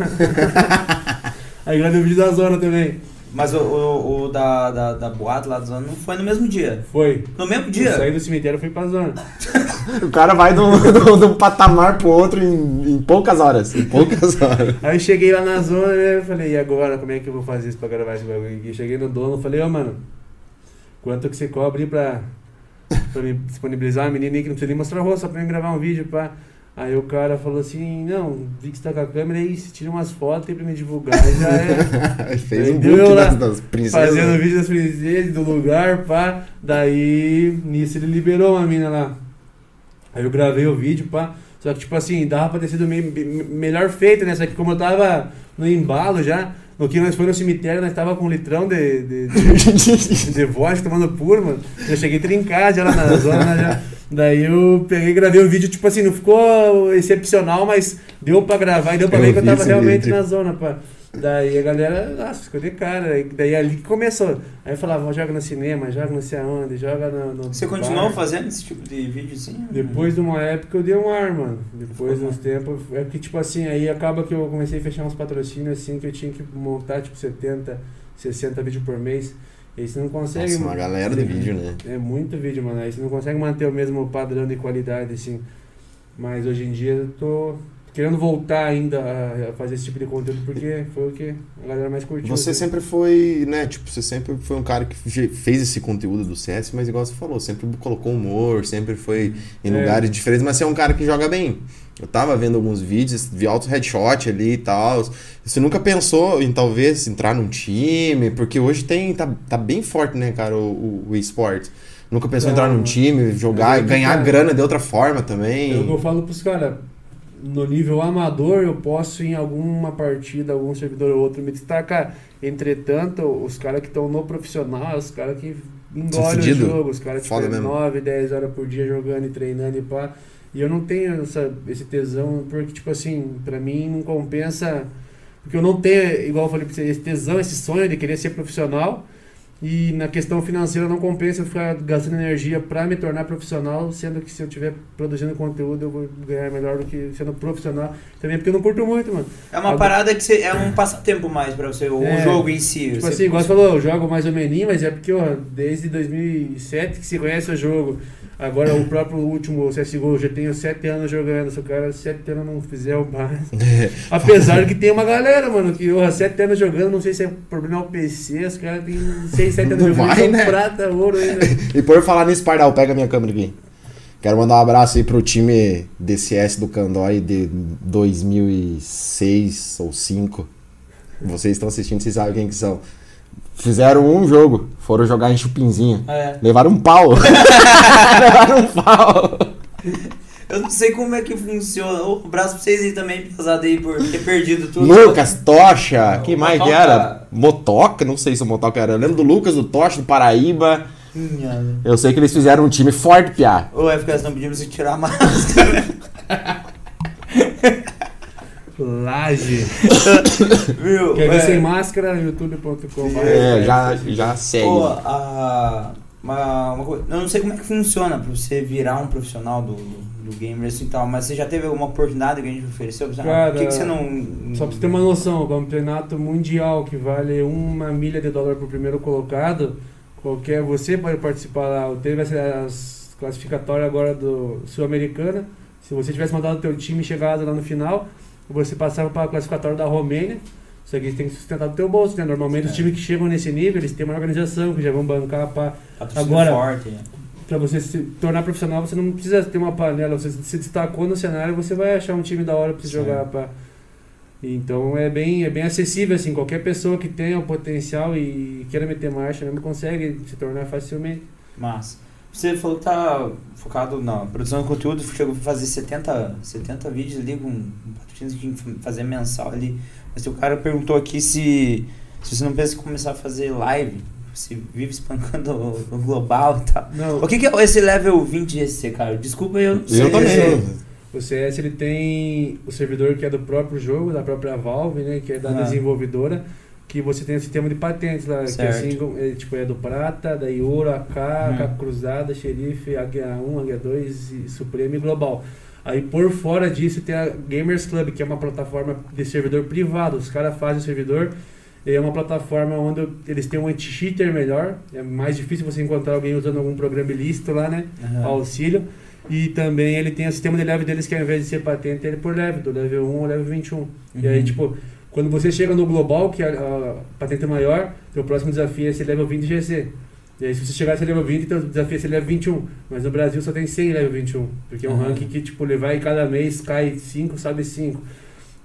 Aí gravei o vídeo da zona também. Mas o, o, o da, da, da boate lá do zona não foi no mesmo dia. Foi. No mesmo Eu dia? saí do cemitério e fui pra zona. O cara vai de um, patamar pro outro em, em poucas horas. Em poucas horas. Aí eu cheguei lá na zona né, eu falei, e agora, como é que eu vou fazer isso pra gravar esse bagulho aqui? Cheguei no dono e falei, ô mano, quanto que você cobra aí pra, pra me disponibilizar uma menina aí que não precisa nem mostrar o rosto, só pra mim gravar um vídeo, pá. Aí o cara falou assim, não, vi que você tá com a câmera aí, você tira umas fotos aí pra me divulgar. Aí já é Fez um Entendeu book lá? das, das princesas. fazendo vídeo das princesas, do lugar, pá. Daí, nisso ele liberou uma mina lá. Aí eu gravei o vídeo, pá. Só que, tipo assim, dava pra ter sido meio, me- melhor feito, né? Só que como eu tava no embalo já, no que nós fomos no cemitério, nós tava com um litrão de, de, de, de vodka tomando puro, mano. Eu cheguei trincado já lá na zona, já. Daí eu peguei e gravei o vídeo, tipo assim, não ficou excepcional, mas deu pra gravar e deu pra Eu ver que eu tava realmente vídeo. na zona, pá. Daí a galera, nossa, ficou de cara. Aí- Daí ali que começou. Aí eu falava, joga no cinema, joga não sei aonde, joga no. no Você bar. continuou fazendo esse tipo de vídeo assim? Depois de uma época eu dei um ar, mano. Depois de uns tempos. É que, tipo assim, aí acaba que eu comecei a fechar uns patrocínios assim que eu tinha que montar, tipo, 70, 60 vídeos por mês. E aí você não consegue. Nossa, uma galera de vídeo, né? É muito vídeo, mano. Aí você não consegue manter o mesmo padrão de qualidade, assim. Mas hoje em dia eu tô querendo voltar ainda a fazer esse tipo de conteúdo porque foi o que a galera mais curtiu. Você assim. sempre foi, né? Tipo, você sempre foi um cara que fe- fez esse conteúdo do CS, mas igual você falou, sempre colocou humor, sempre foi em É. lugares diferentes, mas você é um cara que joga bem. Eu tava vendo alguns vídeos, vi alto headshot ali e tal. Você nunca pensou em talvez entrar num time? Porque hoje tem. tá, tá bem forte, né, cara, o, o, o esporte. Nunca pensou em entrar num time, jogar, que, ganhar cara, grana de outra forma também. Que eu falo pros caras. No nível amador, eu posso em alguma partida, algum servidor ou outro me destacar. Entretanto, os caras que estão no profissional, os caras que engolem o jogo, os caras que ficam mesmo. 9, 10 horas por dia jogando e treinando e pá. E eu não tenho essa, esse tesão, porque, tipo assim, pra mim não compensa. Porque eu não tenho, igual eu falei pra você, esse tesão, esse sonho de querer ser profissional. E na questão financeira não compensa eu ficar gastando energia pra me tornar profissional, sendo que se eu estiver produzindo conteúdo eu vou ganhar melhor do que sendo profissional. Também porque eu não curto muito, mano. É uma Agora- parada que você, é um passatempo mais pra você, o É. jogo em si. Tipo assim, igual você falou, eu jogo mais ou menos, mas é porque, ó, desde 2007 que se conhece o jogo. Agora o próprio último CSGO, eu já tenho 7 anos jogando. Se o cara 7 anos não fizer o básico. Apesar que tem uma galera, mano, que ó, 7 anos jogando, não sei se é problema ao PC, os caras têm 6, 7 anos Não jogando, vai, né? prata, ouro ainda. E por falar nisso, Pardal, pega minha câmera aqui. Quero mandar um abraço aí pro time DCS do Candói de 2006 ou 2005. Vocês estão assistindo, vocês sabem quem que são. Fizeram um jogo, foram jogar em Chupinzinha. É. Levaram um pau. Levaram um pau. Eu não sei como é que funciona. Um abraço pra vocês aí também, pesado aí, por ter perdido tudo. Lucas, Tocha, quem O mais que era? Motoca, não sei se o Motoca era. Eu lembro do Lucas, do Tocha, do Paraíba. Minha- Eu sei que eles fizeram um time forte, piá. Ô, FKS, não pedimos você tirar a máscara. Laje. Viu? Quer ver É. sem máscara? youtube.com. É, já, já segue. Pô, a, uma, uma coisa, eu não sei como é que funciona pra você virar um profissional do, do, do gamer assim e tal, mas você já teve alguma oportunidade que a gente ofereceu? Pra você? Cara, Por que, que você não. Só pra você ter uma noção, o campeonato mundial que vale uma milha de dólar pro primeiro colocado, qualquer você pode participar lá. Teve as, as classificatórias agora do Sul-Americana. Se você tivesse mandado o teu time e chegado lá no final, você passava para a classificatória da Romênia. Que eles têm que sustentar do teu bolso, né? Normalmente os É. times que chegam nesse nível, eles têm uma organização que já vão bancar para Agora- forte. pra você se tornar profissional, você não precisa ter uma panela. Você se destacou no cenário, você vai achar um time da hora pra você Certo. jogar. Então é bem, é bem acessível, assim. Qualquer pessoa que tenha o potencial e queira meter marcha mesmo consegue se tornar facilmente. Mas você falou que tá focado na produção de conteúdo, chegou a fazer 70, 70 vídeos ali com com patrocínios que fazer mensal ali. Mas o cara perguntou aqui se, se você não pensa em começar a fazer live, se vive espancando o, o global e tal. Não, O que, que é esse level 20 GC, cara? Desculpa, eu não sei. Eu também. O CS ele tem o servidor que é do próprio jogo, da própria Valve, né, que é da Ah. desenvolvedora, que você tem o sistema de patentes lá, que Certo. assim, é, tipo, é do prata, daí ouro, AK, Hum. AK cruzada, xerife, Águia 1, Águia 2, e Supremo e Global. Aí por fora disso tem a Gamers Club, que é uma plataforma de servidor privado. Os caras fazem o servidor, é uma plataforma onde eles têm um anti-cheater melhor. É mais difícil você encontrar alguém usando algum programa ilícito lá, né? Aham. auxílio. E também ele tem o sistema de level deles que ao invés de ser patente, ele é por level, do level 1 ao level 21. E aí, Uhum. tipo, quando você chega no global, que é a, patente maior, teu próximo desafio é ser level 20 GC. E aí, se você chegar a ser level 20, teu desafio é ser level 21. Mas no Brasil só tem 100 level 21. Porque é um Uhum. ranking que, tipo, levar e cada mês cai 5, sobe 5.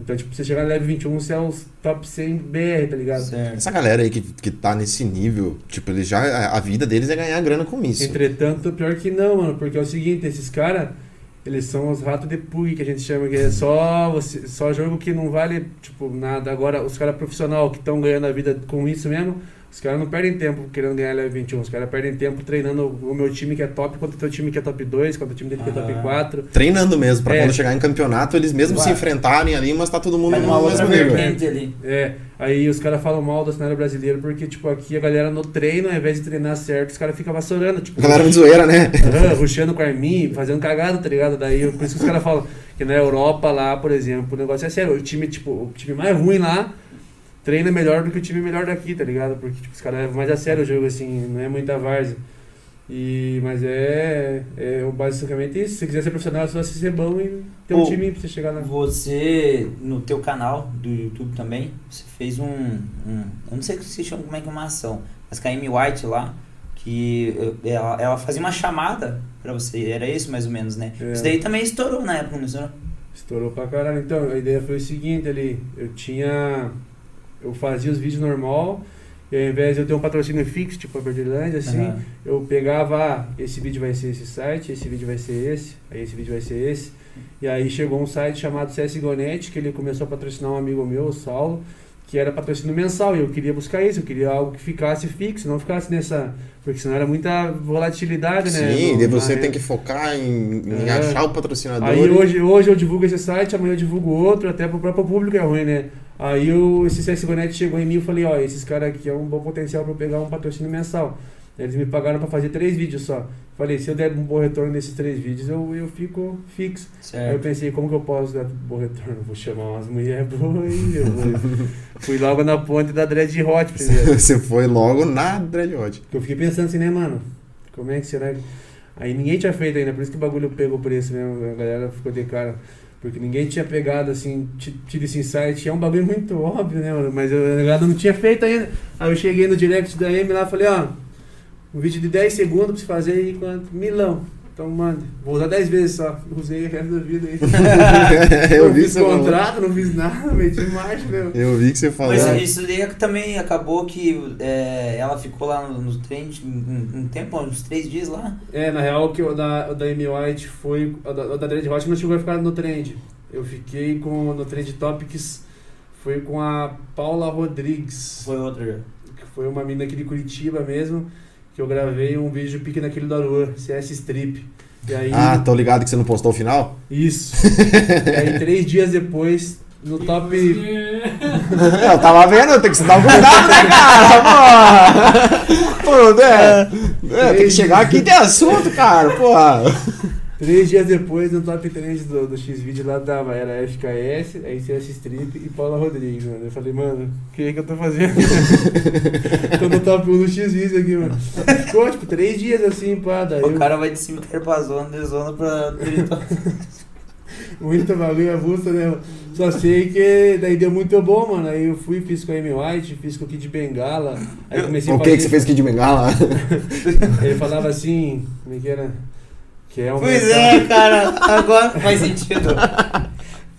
Então, tipo, você chegar no level 21, você é os top 100 BR, tá ligado? Certo. Essa galera aí que, que tá nesse nível, tipo, eles já. A vida deles é ganhar grana com isso. Entretanto, pior que não, mano, porque é o seguinte, esses caras, eles são os ratos de pug que a gente chama, que é só, você, só jogo que não vale, tipo, nada. Agora, os caras profissional que estão ganhando a vida com isso mesmo, os caras não perdem tempo querendo ganhar level 21, os caras perdem tempo treinando o meu time que é top contra o teu time que é top 2, contra o time dele que é top Ah. 4. Treinando mesmo, pra É. quando chegar em campeonato, eles mesmos se enfrentarem ali, mas tá todo mundo numa no mesmo nível. ali. É, aí os caras falam mal do cenário brasileiro porque, tipo, aqui a galera no treino, ao invés de treinar certo, os caras ficam vassourando, tipo... Galera muito zoeira, né? Ruxando com a Armin, fazendo cagada, tá ligado? Daí, por isso que os caras falam que na Europa lá, por exemplo, o negócio é sério. O time, tipo, o time mais ruim lá treina melhor do que o time melhor daqui, tá ligado? Porque tipo, os caras levam mais a sério o jogo, assim, não é muita várzea. E, mas é, é basicamente isso. Se quiser ser profissional, é só ser bom e ter um time pra você chegar lá. Você, no teu canal do YouTube também, você fez um, um- Eu não sei se chama como é que é uma ação, mas com a Amy White lá, que ela, ela fazia uma chamada pra você, era isso mais ou menos, né? É. Isso daí também estourou na época, não estourou? Estourou pra caralho. Então, a ideia foi o seguinte ali, eu tinha. Eu fazia os vídeos normal, e ao invés de eu ter um patrocínio fixo, tipo a Birdland, assim, Aham. eu pegava, ah, esse vídeo vai ser esse site, esse vídeo vai ser esse, aí esse vídeo vai ser esse. E aí chegou um site chamado CSGONET, que ele começou a patrocinar um amigo meu, o Saulo, que era patrocínio mensal, e eu queria buscar isso, eu queria algo que ficasse fixo, não ficasse nessa. Porque senão era muita volatilidade, né? Sim, daí na você renda. tem que focar em, em É. achar o patrocinador. Aí e- hoje, hoje eu divulgo esse site, amanhã eu divulgo outro, até pro próprio público é ruim, né? Aí o, esse CSGONET chegou em mim e eu falei, ó, esses caras aqui é um bom potencial pra eu pegar um patrocínio mensal. Eles me pagaram pra fazer três vídeos só. Falei, se eu der um bom retorno nesses três vídeos, eu, eu fico fixo. Aí eu Certo. pensei, como que eu posso dar bom retorno? Vou chamar umas mulheres boas Fui logo na ponte da Dread Hot primeiro. Você foi logo na Dread Hot. Porque eu fiquei pensando assim, né, mano? Como é que será que. Aí ninguém tinha feito ainda, por isso que o bagulho pegou o preço mesmo. A galera ficou de cara. Porque ninguém tinha pegado assim, ti- tido esse insight. É um bagulho muito óbvio, né, mano? Mas eu, galera não tinha feito ainda. Aí eu cheguei no direct da M lá falei, ó, um vídeo de 10 segundos pra você fazer aí quanto? Milão. Então manda. Vou usar 10 vezes só. Usei o resto da vida aí. eu não vi fiz contrato, não fiz nada, meti marcha mesmo. Eu vi que você falou. Mas isso daí também acabou que é, ela ficou lá no, no trend um, um tempo, uns três dias lá. É, na real, que o da, o da Amy White foi. O da, o da Dread Hot não chegou a ficar no trend. Eu fiquei com, no Trend Topics, foi com a Paula Rodrigues, Foi outra. que foi uma mina aqui de Curitiba mesmo, que eu gravei um vídeo pique naquele da Lua, CS Strip. E aí. Ah, tô ligado que você não postou o final? Isso. e aí, três dias depois, no top. eu tava vendo, eu tenho que dar um cuidado, né, cara? Porra! Pô, é, é, tem que chegar aqui e ter assunto, cara, porra. Três dias depois, no top 3 do, do X-Video lá tava, era FKS, aí CS Strip e Paula Rodrigues, mano. Eu falei, mano, o que é que eu tô fazendo? tô no top 1 do X-Video aqui, mano. Ficou, tipo, três dias assim, pá, daí O eu, cara vai de cimitério pra zona, de zona pra muito bagulho avulso, né? Só sei que daí deu muito bom, mano. Aí eu fui, fiz com a Amy White, fiz com o Kid Bengala. Aí comecei O a que fazer... que você fez aqui de bengala? Ele falava assim, como é que era? Que é Pois é, cara, agora faz sentido.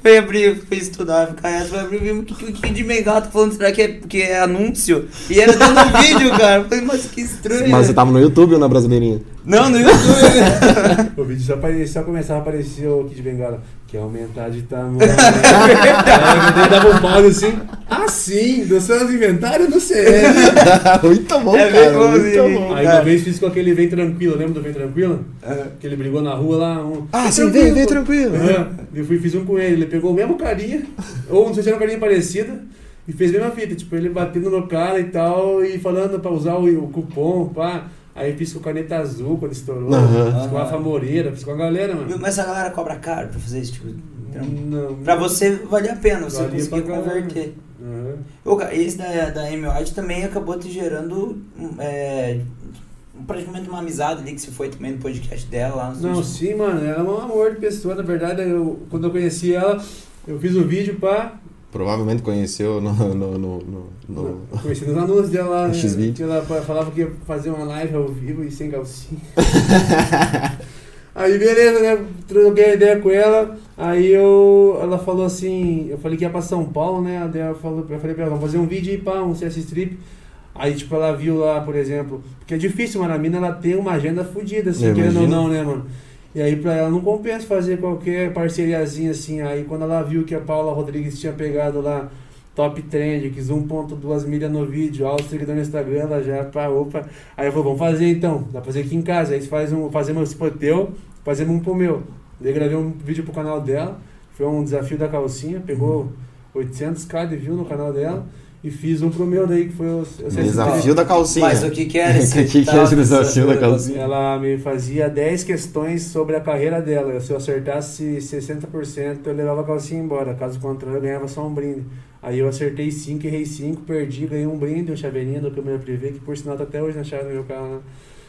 Fui abrir, fui estudar, ficar fui abrir, vi o que o Kid Bengala tá falando, será que é, que é anúncio? E era dando um vídeo, cara. Falei, mas que estranho. Mas você tava no YouTube ou na Brasileirinha? Não, no YouTube. O vídeo só, apare- só começava a aparecer o Kid Bengala. Quer aumentar de tamanho. Ele dava um pause assim. Ah, sim, do seus inventários no CS. muito bom, É cara. Muito bom. Aí uma vez fiz com aquele Vem Tranquilo, lembra do Vem Tranquilo? Que ele brigou na rua lá. Um, Ah, sim, vem, vem tranquilo. Aham. Eu fui, fiz um com ele, ele pegou o mesmo carinha, ou não sei se era um carinha parecido, e fez a mesma fita, tipo, ele batendo no cara e tal, e falando pra usar o, o cupom, pá. Aí fiz com caneta azul quando estourou, com a Rafa Moreira, fiz com a galera, mano. Mas a galera cobra caro pra fazer esse tipo de trampo. Não. Pra você valia a pena, você Valia conseguir converter. Cara, esse da, da Amy White também acabou te gerando é, praticamente uma amizade ali que você foi também no podcast dela lá no Não, sim, mano, ela é um amor de pessoa, na verdade, eu, quando eu conheci ela, eu fiz um vídeo pra. Provavelmente conheceu no. no, no, no- no- Conheci nos anúncios dela lá, No né, X-Video. que ela pa- falava que ia fazer uma live ao vivo e sem calcinha. Aí beleza, né? Troquei ideia com ela. Aí eu. Ela falou assim, eu falei que ia pra São Paulo, né? Daí ela falou, eu falei pra ela, vamos fazer um vídeo aí pá, um CS Strip. Aí, tipo, ela viu lá, por exemplo. Porque é difícil, mano. A mina ela tem uma agenda fodida, assim, querendo ou não, né, mano? E aí pra ela não compensa fazer qualquer parceriazinha assim. Aí quando ela viu que a Paula Rodrigues tinha pegado lá top trend, que 1.2 milha no vídeo, alto seguidor no Instagram, ela já, pá, opa. Aí eu falei, vamos fazer então, dá pra fazer aqui em casa. Aí faz um, fazemos pro teu, fazemos um pro meu. Daí gravei um vídeo pro canal dela, foi um desafio da calcinha, pegou 800k de view no canal dela. E fiz um pro meu daí, que foi o... o Desafio da calcinha. Mas o que que era esse O que que é esse desafio da calcinha? Ela me fazia 10 questões sobre a carreira dela. Se eu acertasse 60%, eu levava a calcinha embora. Caso contrário, eu ganhava só um brinde. Aí eu acertei 5, errei 5, perdi, ganhei um brinde, um chaveirinho da câmera privê, que por sinal tá até hoje na chave do meu carro, né?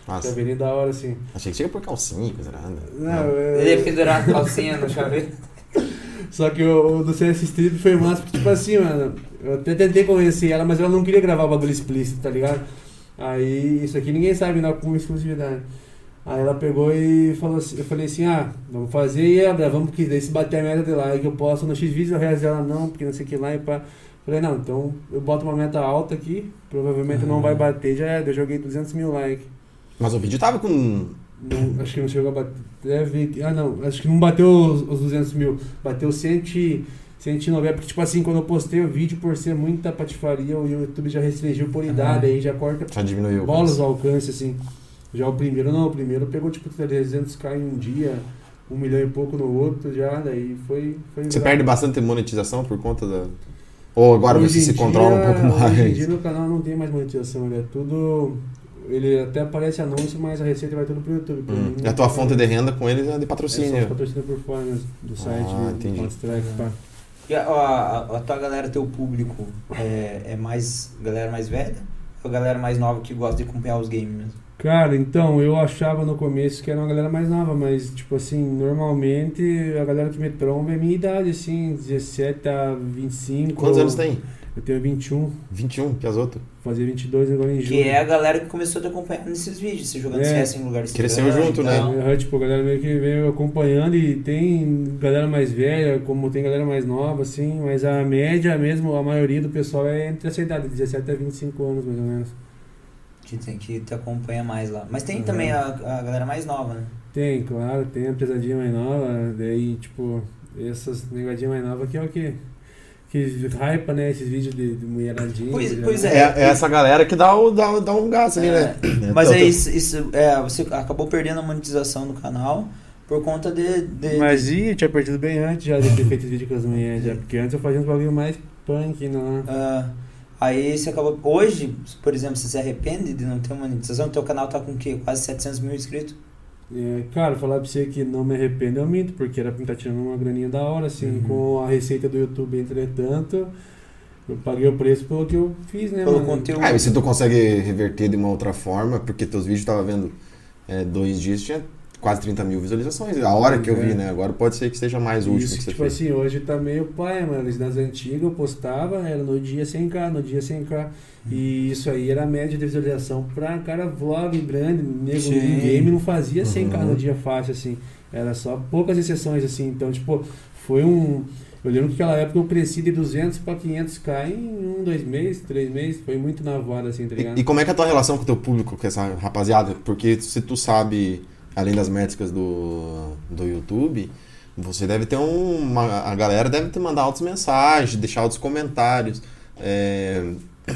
Nossa, Chaveirinho da hora, assim. achei que tinha por calcinha, coisa nada. Não, Ele ia é... pendurar a calcinha no chaveiro. Só que o, do CS Strip foi massa, porque tipo assim, mano, eu até tentei convencer ela, mas ela não queria gravar o bagulho explícito, tá ligado? Aí, isso aqui ninguém sabe, não, com exclusividade. Aí ela pegou e falou assim, eu falei assim, ah, vamos fazer e é, vamos porque daí se bater a meta de like eu posto no X-Vídeos, eu realizo ela não, porque não sei o que lá e pá. Falei, não, então eu boto uma meta alta aqui, provavelmente não vai bater, já é, eu joguei 200 mil likes. Mas o vídeo tava com. Não, acho que não chegou a bater. Deve, ah, não. Acho que não bateu os, os 200 mil. Bateu 100, e- 190. Porque, tipo assim, quando eu postei o vídeo, por ser muita patifaria, o YouTube já restringiu por idade. Aí já corta Já diminuiu. bolas o alcance, assim. Já o primeiro, não. O primeiro pegou, tipo, 300k em um dia. Um milhão e pouco no outro já. Daí foi. foi Você perde bastante monetização por conta da. Ou agora Hoje você se em controla um dia- pouco Hoje em mais. dia no canal não tem mais monetização. Ele é tudo. Ele até aparece anúncio, mas a receita vai tudo pro YouTube. Pra Hum. mim, E a tua tem fonte de renda com eles é de é só patrocínio. por fora do site Ah, do entendi. Counter-Strike, pá. E a, a, a tua galera, teu público, é, é mais galera mais velha ou galera mais nova que gosta de acompanhar os games mesmo? Cara, então, eu achava no começo que era uma galera mais nova, mas, tipo assim, normalmente a galera que me tromba é minha idade, assim, 17 a 25. Quantos anos tem? Eu tenho 21, 21, que as outras. fazer 22 agora em julho. Que é a galera que começou a te acompanhar nesses vídeos, você jogando É. CS em lugares Cresceu junto, né? tal. Aham, tipo, a galera meio que veio acompanhando e tem galera mais velha, como tem galera mais nova, assim, mas a média mesmo, a maioria do pessoal é entre essa idade, 17 a 25 anos, mais ou menos. Que, tem, que te acompanha mais lá. Mas tem Uhum. também a, a galera mais nova, né? Tem, claro, tem a pesadinha mais nova, daí, tipo, essas negadinhas mais novas que é o que que hypa, né, esses vídeos de, de mulheradinha. Pois- pois É, é essa galera que dá, o, dá, dá um gás ali, né? É, Mas Eu é isso, isso é, você acabou perdendo a monetização do canal por conta de. de- Mas e eu tinha perdido bem antes já de ter feito vídeo com as mulheres, já, porque antes eu fazia uns bagulho mais punk, não. ah, aí você acabou. Hoje, por exemplo, você se arrepende de não ter monetização? Teu canal tá com o quê? Quase 700 mil inscritos? É, cara, falar pra você que não me arrependo, eu minto, porque era pra mim estar tirando uma graninha da hora, assim, Uhum. com a receita do YouTube, entretanto, eu paguei o preço pelo que eu fiz, né, Pelo mano? conteúdo. Ah, e se tu consegue reverter de uma outra forma, porque teus vídeos tava vendo é, dois dias, tinha quase 30 mil visualizações. A hora que eu vi, É. né? Agora pode ser que seja mais último Isso, que você tipo fez. assim, hoje tá meio pai, mano. Nas antigas eu postava, era no dia 100k, no dia 100k. E isso aí era a média de visualização pra cara vlog grande, nego game não fazia 100k Uhum. no dia fácil, assim. Era só poucas exceções, assim. Então, tipo, foi um. Eu lembro que naquela época eu cresci de 200 pra 500k em um, dois meses, três meses. Foi muito na voada, assim, tá ligado? E, e como é que é a tua relação com o teu público, com essa rapaziada? Porque se tu sabe, além das métricas do, do YouTube, você deve ter um, uma... A galera deve te mandar altas mensagens, deixar altos comentários. É,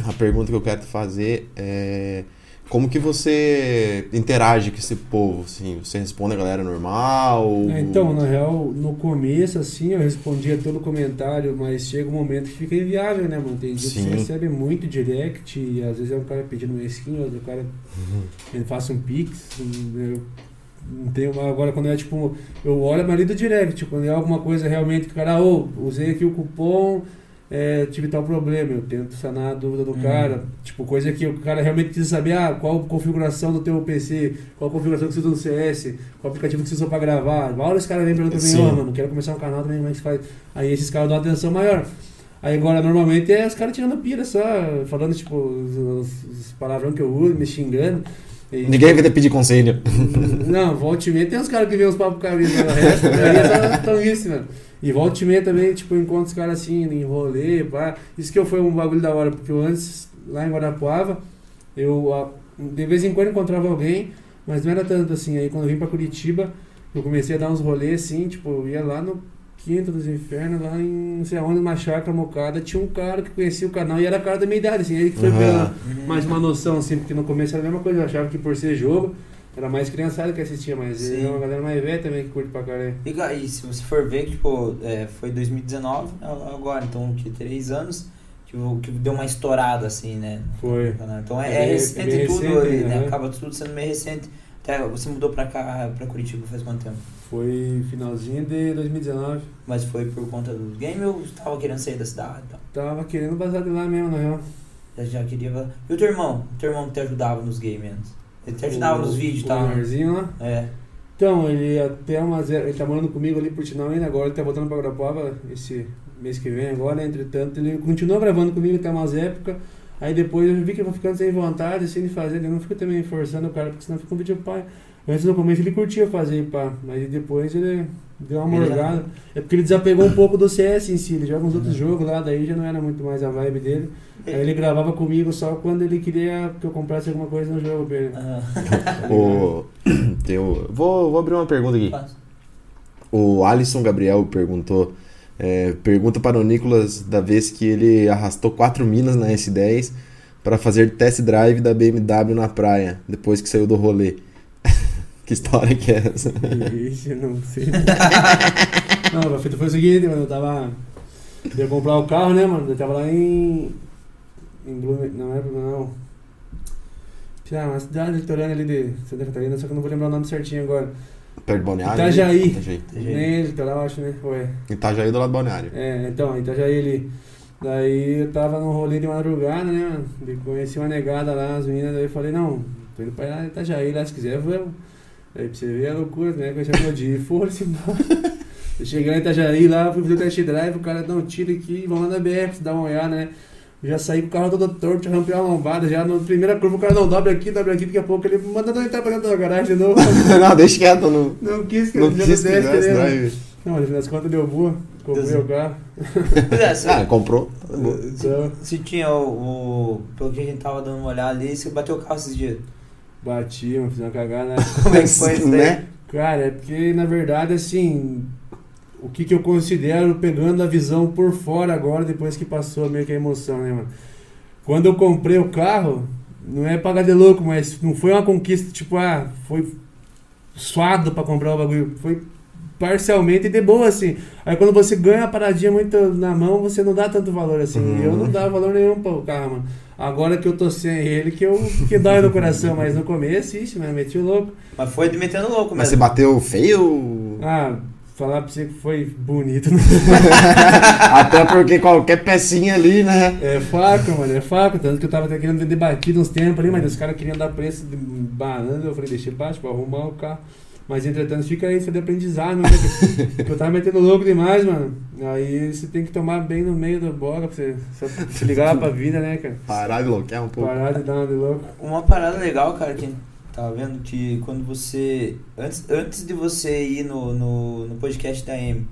a pergunta que eu quero te fazer é... Como que você interage com esse povo, assim? Você responde a galera normal? É, Então, na real, no começo, assim, eu respondia todo comentário, mas chega um momento que fica inviável, né, mano? Tem que recebe muito direct, e às vezes é um cara pedindo uma skin, outro cara Uhum. ele faça um pix, eu não tenho agora quando é tipo, eu olho a maioria do direct, quando é alguma coisa realmente que o cara, ô, usei aqui o cupom, é, tive tal problema, eu tento sanar a dúvida do Uhum. cara, tipo, coisa que o cara realmente precisa saber, ah, qual a configuração do teu PC, qual a configuração que você usa no CS, qual aplicativo que você usa pra gravar, vários caras vêm perguntando mim, Sim. ô, mano, quero começar um canal também, como é que faz? Aí esses caras dão atenção maior. Aí agora, normalmente, é os caras tirando pira só, falando, tipo, os, os- os palavrão que eu uso, me xingando. E, Ninguém vai te pedir conselho. não, volta e meia tem uns caras que vê uns papos cabeça, o resto, a maioria só tão isso, mano. E volta e meia também, tipo, eu encontro os caras assim, em rolê, pá. Isso que foi um bagulho da hora, porque eu antes, lá em Guarapuava, eu de vez em quando encontrava alguém, mas não era tanto assim. Aí quando eu vim pra Curitiba, eu comecei a dar uns rolês assim, tipo, eu ia lá no Quinto dos Infernos, lá em não sei aonde, uma chácara mocada, tinha um cara que conhecia o canal e era cara da minha idade, assim, ele que foi Aham. pela mais uma noção, assim, porque no começo era a mesma coisa, eu achava que por ser jogo, era mais criançada que assistia, mas é uma galera mais velha também que curte pra caralho. E, e se você for ver, tipo, é, foi 2019 a- agora, então que três anos, tipo, que deu uma estourada, assim, né? Foi. Então é, É é recente é bem tudo, recente, né? né? Acaba tudo sendo meio recente. Você mudou pra cá, pra Curitiba faz quanto tempo? Foi finalzinho de 2019. Mas foi por conta do game ou tava querendo sair da cidade? e tal? Tava querendo vazar de lá mesmo, na real. Já, já queria. E o teu irmão? O teu irmão que te ajudava nos games antes? Ele te ajudava O- nos vídeos e o tal? Leonarzinho lá. É. Então, ele até umas. Ele tá morando comigo ali por sinal ainda, agora ele tá voltando pra Guarapuava esse mês que vem agora, entretanto, ele continua gravando comigo até umas épocas. Aí depois eu vi que eu vou ficando sem vontade, sem fazer, eu não fico também forçando o cara, porque senão fica um vídeo pai. Antes no começo ele curtia fazer, pá, mas depois ele deu uma morgada. É porque ele desapegou um pouco do CS em si, ele joga uns outros jogos lá, daí já não era muito mais a vibe dele. Aí ele gravava comigo só quando ele queria que eu comprasse alguma coisa no jogo pra ele. Ah, O, teu, vou, vou abrir uma pergunta aqui. O Alisson Gabriel perguntou. É, pergunta para o Nicolas da vez que ele arrastou quatro minas na S10 para fazer test drive da BMW na praia, depois que saiu do rolê. que história que é essa? Ixi, eu não sei. não, a fita foi o seguinte, mano, eu tava. Eu ia comprar o carro, né, mano? Eu tava lá em. Em Blumen. Não é Blumen, não. Ah, uma cidade litorânea ali de Santa Catarina, só que eu não vou lembrar o nome certinho agora. Perto do balneário? Itajaí. Itajaí. Itajaí. Nem litoral, acho, né? Ué. Itajaí do lado do balneário. É, então, Itajaí ali. Daí eu tava num rolê de madrugada, né, mano? Daí Conheci uma negada lá, as meninas, daí eu falei, não, tô indo pra lá, Itajaí, lá se quiser, vamos. Aí pra você ver a loucura, né? Conheci a dia, foda-se, embora. Eu cheguei lá em Itajaí, lá, fui fazer o test drive, o cara dá um tiro aqui, vamos lá na BF, dá uma olhada, né? Eu Já saí com o carro todo torto, rampei uma lombada, já na primeira curva o cara não dobra aqui, dobra aqui, daqui a pouco ele manda eu entrar pra dentro da garagem de novo. não, deixa quieto, não, Não quis que não quis que desce, fizesse né? drive. Não, no final das contas deu boa, comprei Deus. o carro. Pois é, você- Ah, comprou. Tá bom. Então, Se tinha o, o- Pelo que a gente tava dando uma olhada ali, você bateu o carro esses dias. bati, mano, fiz uma cagada, né? Como é que foi isso? Né? Cara, é porque na verdade, assim, o que, que eu considero pegando a visão por fora agora, depois que passou meio que a emoção, né, mano? Quando eu comprei o carro, não é pagar de louco, mas não foi uma conquista, tipo, ah, foi suado pra comprar o bagulho. Foi parcialmente de boa, assim. Aí quando você ganha a paradinha muito na mão, você não dá tanto valor, assim. Uhum. Eu não dava valor nenhum pro carro, mano. Agora que eu tô sem ele, que eu que dói no coração, mas no começo, ixi, mano, meti o louco. Mas foi de metendo louco Mas você mesmo. bateu feio? Ah, falar pra você que foi bonito. né? Até porque qualquer pecinha ali, né? É faca, mano, é faca. Tanto que eu tava até querendo vender batido uns tempos ali, mas os caras queriam dar preço de banana. Eu falei, deixa baixo pra arrumar o carro. Mas entretanto fica isso de aprendizado, né? Porque eu tava metendo louco demais, mano. Aí você tem que tomar bem no meio da bola pra você se- se ligar pra vida, né, cara? Parar de louquear um pouco. Parar de dar uma de louco. Uma parada legal, cara, que tava vendo que quando você. Antes, antes de você ir no, no, no podcast da M,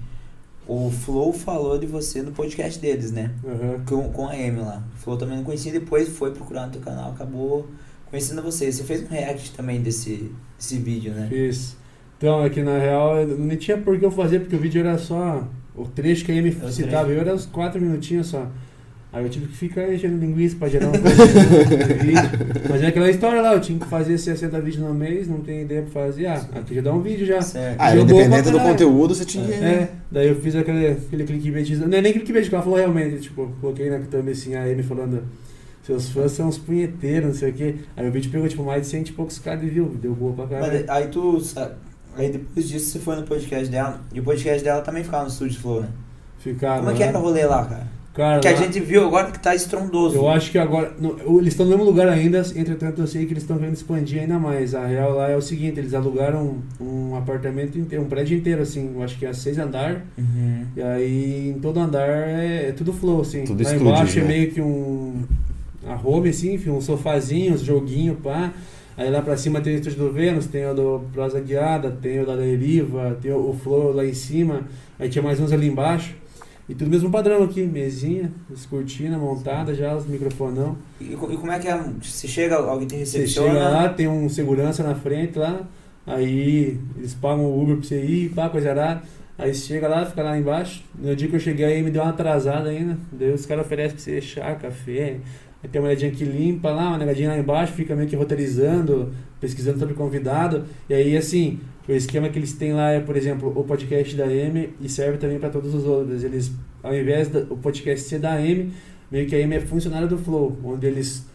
o Flow falou de você no podcast deles, né? Aham. Com, com a M lá. O Flow também não conhecia, depois foi procurar no teu canal, acabou conhecendo você. Você fez um react também desse, desse vídeo, né? Fiz. Então, aqui na real, não tinha por que eu fazer, porque o vídeo era só. O trecho que a Amy o citava, eu era uns 4 minutinhos só. Aí eu tive que ficar enchendo linguiça pra gerar um vídeo. Mas é aquela história lá, eu tinha que fazer 60 vídeos no mês, não tem ideia pra fazer. Ah, aqui já dá um vídeo já. Certo. Ah, independente do conteúdo, você tinha que. É, daí eu fiz aquele, aquele clickbait, não é nem clickbait que ela falou realmente, tipo, coloquei na thumb assim, a Amy falando, seus fãs são uns punheteiros, não sei o quê. Aí o vídeo pegou tipo mais de 100 e poucos caras de view, deu boa pra caralho. Mas aí tu. sa- Aí depois disso você foi no podcast dela. E o podcast dela também ficava no Estúdio Flow, né? Ficaram, Como é que era o rolê lá, cara? Cara, Que a lá- gente viu agora que tá estrondoso. Eu acho que agora. não, eles estão no mesmo lugar ainda, entretanto eu sei que eles estão querendo expandir ainda mais. A real lá é o seguinte, eles alugaram um apartamento inteiro, um prédio inteiro, assim, eu acho que é seis andar. Uhum. E aí em todo andar é, é tudo flow, assim. Tudo lá estúdio, embaixo é né? meio que um. A home, assim, enfim, um sofazinho, uns joguinhos, pá. Aí lá pra cima tem o estúdio do Vênus, tem o do Prosa Guiada, tem o da Deriva, tem o, o Flow lá em cima. Aí tinha mais uns ali embaixo. E tudo mesmo padrão aqui, mesinha, as cortinas montadas já, os microfonão. E, e como é que é? Você chega, alguém te Você recepciona? chega lá, tem um segurança na frente lá, aí eles pagam o Uber pra você ir, pá, coisa arada. Aí você chega lá, fica lá embaixo. No dia que eu cheguei aí me deu uma atrasada ainda. Daí os caras oferecem pra você chá, café. Aí tem uma olhadinha que limpa lá, uma negadinha lá embaixo, fica meio que roteirizando, pesquisando sobre o convidado. E aí, assim, o esquema que eles têm lá é, por exemplo, o podcast da M e serve também para todos os outros. Eles, ao invés do podcast ser da M, meio que a M é funcionária do Flow, onde eles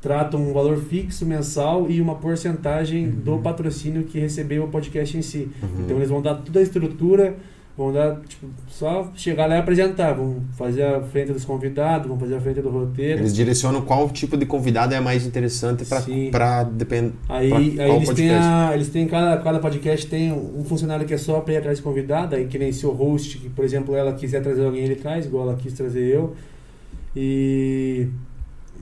tratam um valor fixo mensal e uma porcentagem do patrocínio que recebeu o podcast em si. Uhum. Então eles vão dar toda a estrutura, vão dar, tipo, só chegar lá e apresentar, vão fazer a frente dos convidados, vão fazer a frente do roteiro. Eles direcionam qual tipo de convidado é mais interessante pra depender. Aí, Pra aí eles têm a, eles têm cada, cada podcast tem um funcionário que é só para ir atrás de convidado, aí que nem se o host, que por exemplo ela quiser trazer alguém ele traz, igual ela quis trazer eu. E,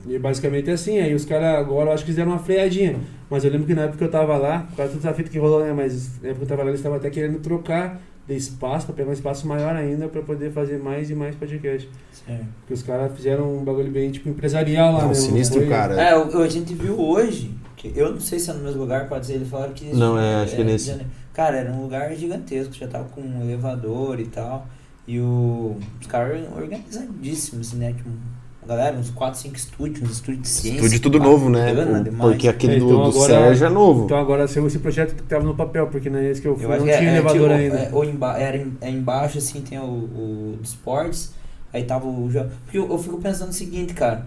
e basicamente é assim, aí os caras agora eu acho que fizeram uma freadinha. Mas eu lembro que na época que eu tava lá, por causa do desafio que rolou, né? Mas na época que eu tava lá, eles estavam até querendo trocar de espaço, para pegar um espaço maior ainda, para poder fazer mais e mais podcast. Certo. Porque os caras fizeram um bagulho bem tipo empresarial lá, Não, né? sinistro, Foi- cara. É, o- a gente viu hoje, que eu não sei se é no mesmo lugar, pode ser, ele falaram que... Não, é, acho que é nesse. Cara, era um lugar gigantesco, já tava com um elevador e tal, e o, os caras organizadíssimos, assim, né, tipo, galera, uns 4, 5 estúdios, uns estúdios de ciência. Estúdio tudo novo, né? bacana O-. Porque aquele É, do, então do agora- Sérgio é novo. Então agora saiu esse projeto que tava no papel, porque na vez que eu fui Eu não que tinha é, é, elevador tipo, ainda. é, ou emba era em- é embaixo, assim, tem o, o de esportes, aí tava o... Porque eu, eu fico pensando o seguinte, cara,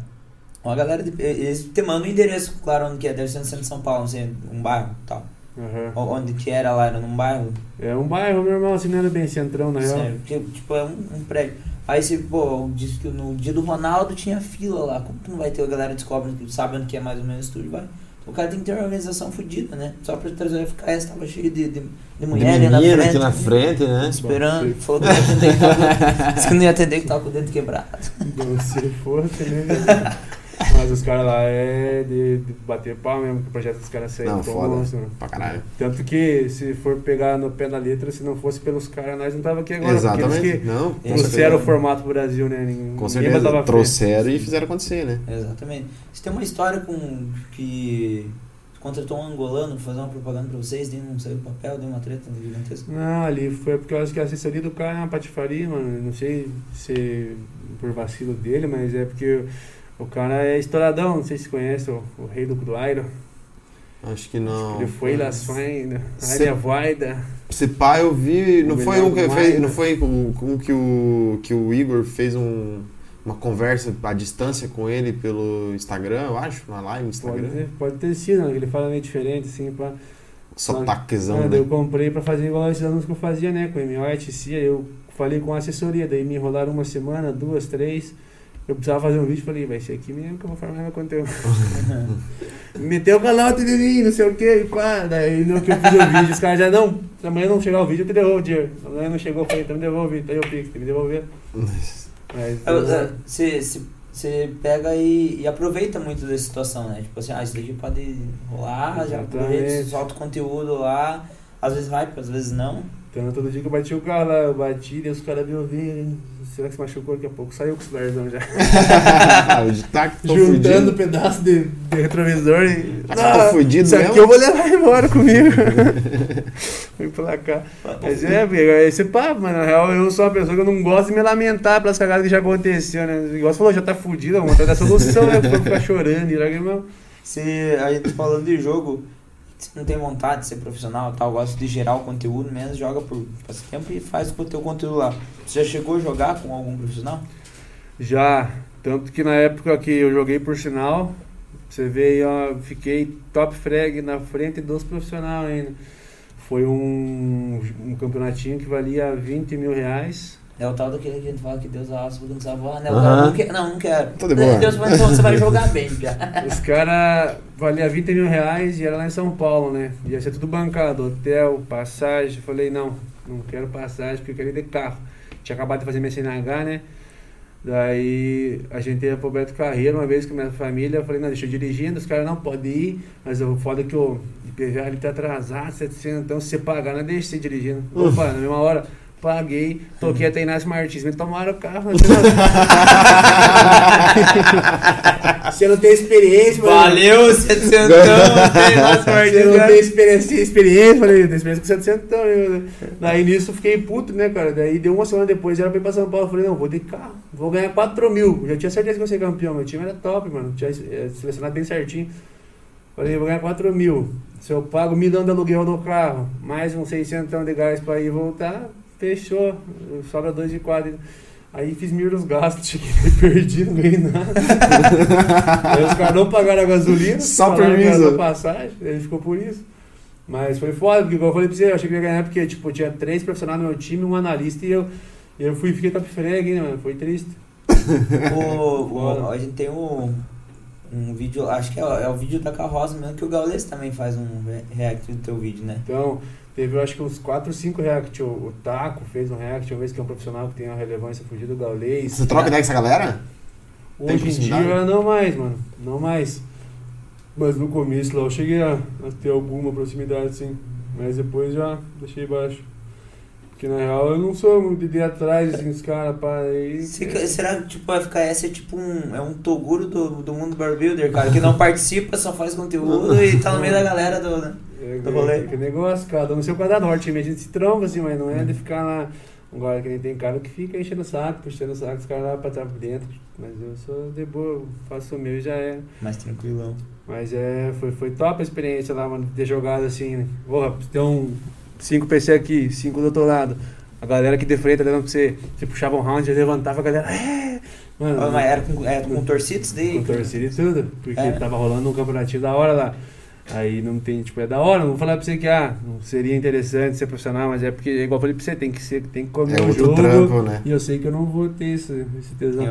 uma galera, de, eles te mandam o endereço, claro, onde que é, deve ser no centro de São Paulo, assim, um bairro e tal. O- Onde que era lá, era num bairro, É um bairro normal, assim, não era bem centrão, na real. sério, porque, tipo, é um, um prédio. Aí você, pô, disse que no dia do Ronaldo tinha fila lá, como que não vai ter a galera descobre, sabe onde que é mais ou menos o estúdio, vai. O cara tem que ter uma organização fodida, né? Só pra trazer o FKS tava cheio de, de, de De mulher ali na frente. aqui na frente, né? Esperando, Bom, falou que não ia atender que tava, disse que não ia atender que tava com o dedo quebrado. Não, se fosse, né? Mas os caras lá é de, de bater pau mesmo, que o projeto dos caras saiu Não, tão foda. monstro, mano. Pra caralho. Tanto que, se for pegar no pé da letra, se não fosse pelos caras, nós não tava aqui agora. Porque Exatamente. eles Não, trouxeram o formato pro Brasil, né? Ninguém Com certeza. Trouxeram e fizeram acontecer, né? Exatamente. Você tem uma história com que contratou um angolano pra fazer uma propaganda pra vocês, daí não saiu o papel, deu uma treta gigantesca. Não, ali foi porque eu acho que a assessoria do cara é uma patifaria, mano. Não sei se por vacilo dele, mas é porque o cara é estouradão. Não sei se conhece o, o rei do Cruairo. Acho que não. Ele foi lá sonha, Cê- área voida. Esse pá eu vi. Não O foi um que do fez. Não foi com, com que, o, que o Igor fez um, uma conversa à distância com ele pelo Instagram, eu acho, na live no Pode Instagram. ter, pode ter sido, né? Ele fala meio diferente, assim, pá. Sotaquezão, Ah, né? eu comprei pra fazer igual esses anos que eu fazia, né? Com MO, etc. Aí eu falei com a assessoria, daí me enrolaram uma semana, duas, três. Eu precisava fazer um vídeo, falei, vai ser aqui mesmo que eu vou formar meu conteúdo. Meteu o canal, Tidirinho, não sei o que, daí no que eu fiz o vídeo, os caras já, não, amanhã não chegar o vídeo, eu te devolvo o dinheiro. Amanhã não chegou, eu falei, então me devolve, então eu Pix, tem que me devolver. Mas, Você você pega e, e, aproveita muito dessa situação, né? Tipo assim, ah, isso daqui pode rolar, Exatamente. já aproveita, solta o conteúdo lá, às vezes vai, às vezes não. Então todo dia que eu bati o carro lá, eu bati, e os caras me ouviram, será que se machucou daqui a pouco? Saiu com o celularzão já. tá, Juntando pedaço de, de, retrovisor e. Ah, tá fudido Isso aqui eu vou levar embora comigo. Fui pra cá. Mas é, é esse papo, mas na real eu sou uma pessoa que eu não gosto de me lamentar pelas cagadas que já aconteceu, né? Igual você falou, já tá fudido, vamos dar solução, né? Pra ficar chorando e lá que Se a gente falando de jogo se não tem vontade de ser profissional tal, gosta de gerar o conteúdo mesmo, joga por tempo e faz o teu conteúdo lá. Você já chegou a jogar com algum profissional? Já, tanto que na época que eu joguei por sinal, você vê, fiquei top frag na frente dos profissionais ainda. Foi um, um campeonatinho que valia 20 mil reais. É o tal daquele que a gente fala que Deus aspa porque não sabe voar, né? O cara não quer, não, não quero. Tudo bom. Deus vai, então você vai jogar bem, já. Os caras valia 20 mil reais e era lá em São Paulo, né? Ia ser tudo bancado, hotel, passagem. Falei, não, não quero passagem porque eu quero ir de carro. Tinha acabado de fazer minha CNH, né? Daí a gente ia pro Beto Carreiro uma vez com a minha família. Eu falei, não, deixa eu dirigindo. Os caras não podem ir, mas o foda é que o IPVA ele tá atrasado, 700. Então se você pagar, não deixa você dirigindo. Opa, na mesma hora Paguei, toquei até Inácio Martins, me tomaram o carro. Você não tem experiência, Valeu, mano. 700, Inácio Martins. Você não tem experiência, experiência falei, tem experiência com 700. Né? Daí nisso fiquei puto, né, cara? Daí deu uma semana depois, era pra ir pra São Paulo. Falei, não, vou de carro, vou ganhar 4 mil. Já tinha certeza que ia ser campeão, meu time era top, mano. Tinha eh, selecionado bem certinho. Falei, vou ganhar 4 mil. Se eu pago milhão de aluguel no carro, mais uns 600 de gás pra ir e voltar, fechou, sobra dois de quadro. Aí fiz mil os gastos, cheguei perdi, não ganhei nada. aí os caras não pagaram a gasolina, só permisso. a passagem, ele ficou por isso. Mas foi foda, porque igual eu falei pra você, eu achei que ia ganhar porque tipo, tinha três profissionais no meu time, um analista e eu, eu fui fiquei top frag, né, mano? Foi triste. o, o, a gente tem um, um vídeo, acho que é, é, o vídeo da carroça mesmo, que o Gaules também faz um react do teu vídeo, né? Então, Teve, eu acho que uns 4 ou 5 react. O, o Taco fez um react, uma vez que é um profissional que tem uma relevância fugida do Gaulês. Você troca ideia com essa galera? Hoje em dia não mais, mano. Não mais. Mas no começo lá eu cheguei a, a ter alguma proximidade, sim. Mas depois já deixei baixo. Porque na real eu não sou muito de ir atrás assim, dos caras, pá. Aí... Será que tipo, a FKS é tipo um, é um Toguro do, do mundo barbuilder, cara, que não participa, só faz conteúdo e tá no meio da galera do. Do rolê. Que negócio, cada um no seu quadrado norte. A gente se tromba assim, mas não é de ficar lá. Agora que nem tem cara que fica enchendo o saco, puxando o saco, os caras lá pra trás por dentro. Mas eu sou de boa, faço o meu e já é. Mais tranquilão. Mas é, foi, foi top a experiência lá, mano, de ter jogado assim, né? Porra, tem um 5 PC aqui, 5 do outro lado. A galera aqui de frente olhando pra você, você puxava um round, levantava a galera. É! Mano, mas era com, era com torcidos daí? Com torcidos e tudo, porque é. tava rolando um campeonatinho da hora lá. Aí não tem, tipo, é da hora, não vou falar pra você que ah, não seria interessante ser profissional, mas é porque, igual eu falei pra você, tem que ser, tem que comer é o jogo. Trampo, né? E eu sei que eu não vou ter esse, esse tesão.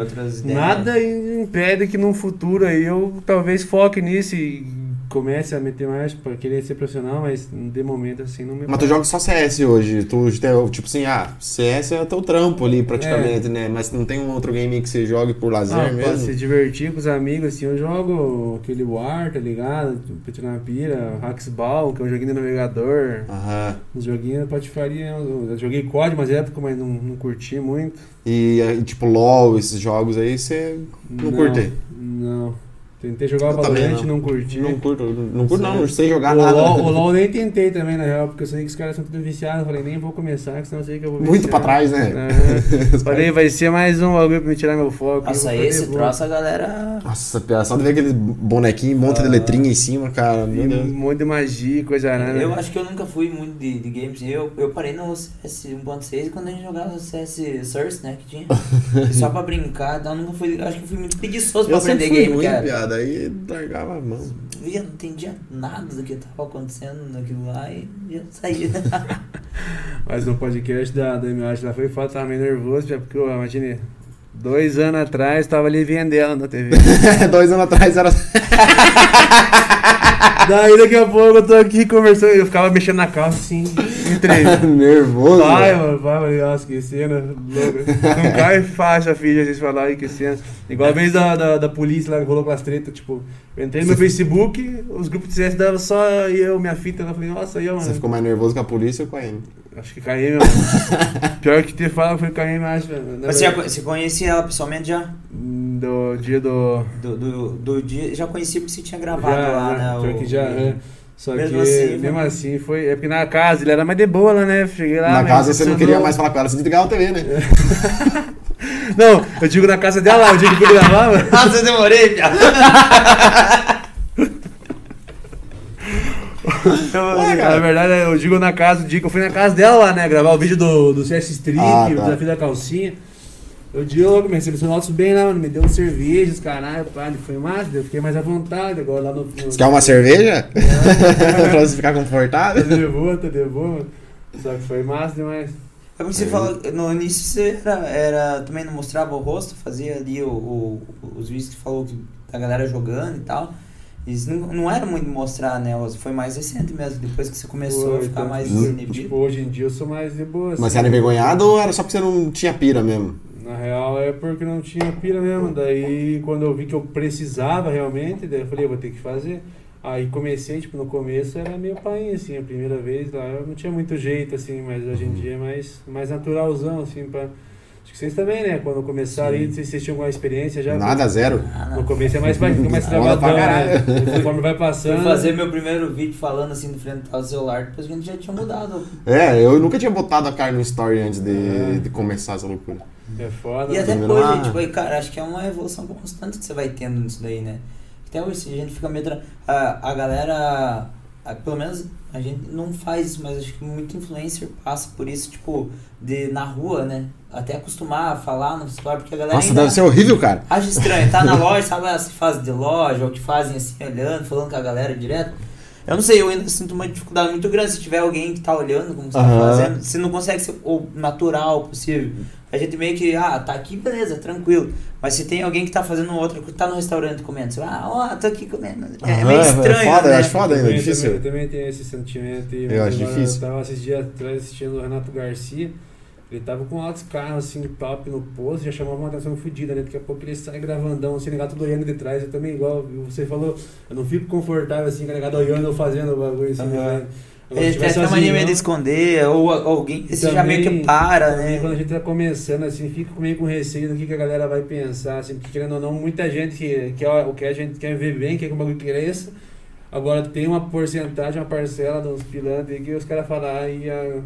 Nada impede que num futuro aí eu talvez foque nisso e comece a meter mais pra querer ser profissional, mas de momento assim não me. Mas tu joga só CS hoje, tu tipo assim, ah, CS é o teu trampo ali praticamente, é. né? Mas não tem um outro game que você jogue por lazer ah, mesmo? Pra se divertir com os amigos, assim, eu jogo aquele War, tá ligado? Petrona Pira, Hacksball, que é um joguinho de navegador. Aham. Os joguinhos da Patifaria, eu joguei COD umas época, mas não, não curti muito. E tipo LOL, esses jogos aí, você não, não curte? Não. Tentei jogar Valorant, não. não curti. Não curto, não curto não, não sei jogar o nada. LOL, o LOL nem tentei também, na real, porque eu sei que os caras são tudo viciados. Falei, nem vou começar, senão eu sei que eu vou viciar. Muito pra trás, né? É. Falei, vai ser mais um bagulho pra me tirar meu foco. Nossa, esse troço a galera... Nossa, só de ver aquele bonequinho, um monte ah. de letrinha em cima, cara. Meu Deus. Um monte de magia, coisa arada. Eu acho que eu nunca fui muito de, de games. Eu, eu parei no CS 1.6 quando a gente jogava o CS Source, né, que tinha. só pra brincar, então eu nunca fui... Acho que fui muito preguiçoso pra eu aprender game, muito, cara. Piada, aí largava a mão. Via, não entendia nada do que estava acontecendo naquilo lá e já saía. Mas no podcast da, da imagem lá foi foda, tava meio nervoso, já porque, imagine, Dois anos atrás, tava ali vendendo na TV. Dois anos atrás era. Daí daqui a pouco eu tô aqui conversando, eu ficava mexendo na calça assim, entrei. Nervoso. Vai, mano, vai, mano, nossa, que cena louca. Não cai fácil a filha, vocês falarem que cena. Igual a vez da, da, da polícia lá que rolou com as tretas, tipo, eu entrei no meu Facebook, os grupos de CS davam só eu, minha fita, eu falei, nossa, aí, mano. Você ficou mais nervoso com a polícia ou com a M? Acho que KM, mano. Pior que ter falado foi KM, acho, Mas você, já, você conhecia ela pessoalmente já? Do dia do. Do, do, do dia. Já conhecia porque você tinha gravado já, lá, né? né? Pior o- que já, é. Só Mesmo que, assim, mesmo foi- assim, foi. É porque na casa ele era mais de boa lá, né? Cheguei lá. Na casa você não queria mais falar com ela, você desligava a TV, né? Não, eu digo na casa dela, o dia que eu gravava. Nossa, eu demorei, viado. Ué, Na verdade, eu digo na casa, o dia que eu fui na casa dela lá, né? Gravar o vídeo do, do CS Strip, Ah, o tá. desafio da calcinha. Eu digo, me recepcionou nosso bem lá, mano. Me deu um cervejas, caralho, pá, ele foi massa, eu fiquei mais à vontade agora lá no. no Você quer uma cerveja? pra você ficar confortável? Tá de boa, tá de boa, mano. Só que foi massa demais. É porque você falou, no início você era, era- também não mostrava o rosto, fazia ali o, o- os vídeos que falou que, da galera jogando e tal. Isso não, não era muito mostrar, né? Foi mais recente mesmo, depois que você começou a ficar então, mais tipo, inibido. Tipo, hoje em dia eu sou mais de boa. Mas assim. você era envergonhado ou era só porque você não tinha pira mesmo? Na real é porque não tinha pira mesmo. Daí quando eu vi que eu precisava realmente, daí eu falei, eu vou ter que fazer. Aí comecei, tipo, no começo era meio painho, assim, a primeira vez lá eu não tinha muito jeito, assim, mas hoje em dia é mais, mais naturalzão, assim, pra. Acho que vocês também, né? Quando começaram aí, não sei se vocês tinham alguma experiência já. Nada, zero. Ah, No não. começo é mais, mais travadão, né? Conforme vai Fui passando. fazer meu primeiro vídeo falando assim do frente do celular, depois que a gente já tinha mudado. É, eu nunca tinha botado a cara no story antes de, É. de começar essa loucura. É foda. E até né? terminou hoje, lá. tipo, aí, cara, acho que é uma evolução constante que você vai tendo nisso daí, né? Até hoje a gente fica meio. tra- A, a galera. a- pelo menos a gente não faz isso, mas acho que muito influencer passa por isso, tipo, de na rua, né? Até acostumar a falar no celular, porque a galera Nossa, ainda deve ser horrível, cara. acha estranho. Tá na loja, sabe as fases de loja, ou que fazem assim, olhando, falando com a galera direto. Eu não sei, eu ainda sinto uma dificuldade muito grande se tiver alguém que tá olhando como você tá Aham. fazendo. Você não consegue ser o natural possível. A gente meio que, ah, tá aqui, beleza, tranquilo. Mas se tem alguém que tá fazendo outra, que tá no restaurante comendo, você vai, ah, ó, tô aqui comendo. É Aham, meio é estranho, foda, né? eu acho foda ainda, é também, difícil. Também, também tenho esse sentimento. E Eu acho difícil. Eu tava esses dias atrás assistindo o Renato Garcia. Ele tava com altos carros assim top no posto, já chamava uma atenção fodida, né? Daqui a pouco ele sai gravandão, assim, negado todo olhando de trás. Eu também, igual você falou, eu não fico confortável assim, negado olhando ou fazendo o bagulho assim. Aham. né? Ele tem até sozinho, mania meio de não. esconder, ou alguém, E você já meio que para, também Quando a né? gente tá começando, assim, fica meio com receio do que, que a galera vai pensar, assim, porque querendo ou não, muita gente que quer o que a gente quer ver bem, quer que o bagulho cresça. Agora tem uma porcentagem, uma parcela dos pilantras que os caras falam, ah,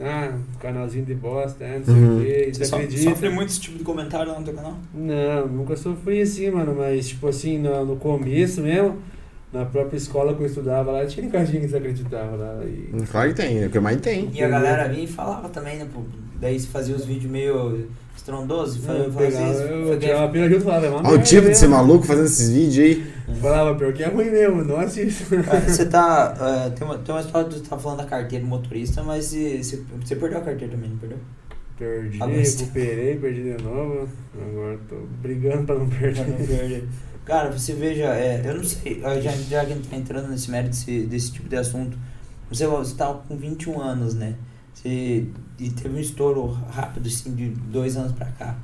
ah, canalzinho de bosta, ah, não sei Uhum. o que, Você so- desacredita. sofre muito esse tipo de comentário lá no teu canal? Não, nunca sofri assim, mano, mas tipo assim, no, no começo mesmo, na própria escola que eu estudava lá, tinha caixinha que desacreditava lá. E... Claro que tem, é o que mais tem. E a galera vinha e falava também, né? pô, Daí você fazia os vídeos meio estrondosos, Eu, fazia, pegava, fazia, eu fazia- tirava a pena junto e falava, é uma Olha o tipo de ser maluco fazendo esses vídeos aí. Falava, pior que é ruim mesmo, não assista. Você tá. eh, tem, uma, tem uma história que você tá falando da carteira de motorista, mas você, você perdeu a carteira também, não perdeu? Perdi, recuperei, perdi de novo. Agora tô brigando pra não Pra não perder. Cara, você veja, é, eu não sei, já, já que a gente tá entrando nesse mérito desse, desse tipo de assunto, você, você tá com 21 anos, né? Você, e teve um estouro rápido, assim, de dois anos pra cá.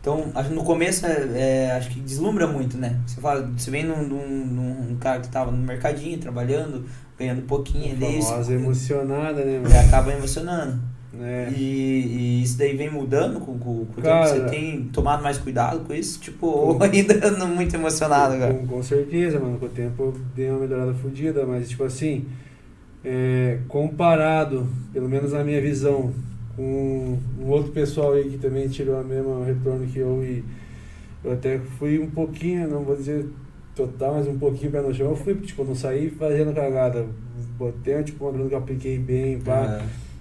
Então, no começo, é, é, acho que deslumbra muito, né? Você fala, você vem num, num, num cara que tava no mercadinho, trabalhando, ganhando pouquinho Famosa você- emocionada, né, mano? acaba emocionando. É. E, e isso daí vem mudando com, com, com o Cara. tempo? Você tem tomado mais cuidado com isso? Tipo, ou ainda não muito emocionado, cara? Com, com certeza, mano. Com o tempo eu dei uma melhorada fodida, mas tipo assim, é, comparado, pelo menos na minha visão, com um outro pessoal aí que também tirou a mesma retorno que eu e eu até fui um pouquinho, não vou dizer total, mas um pouquinho pé no chão. Eu fui, tipo, não saí fazendo cagada. Botei tipo uma grana que eu apliquei bem, pá.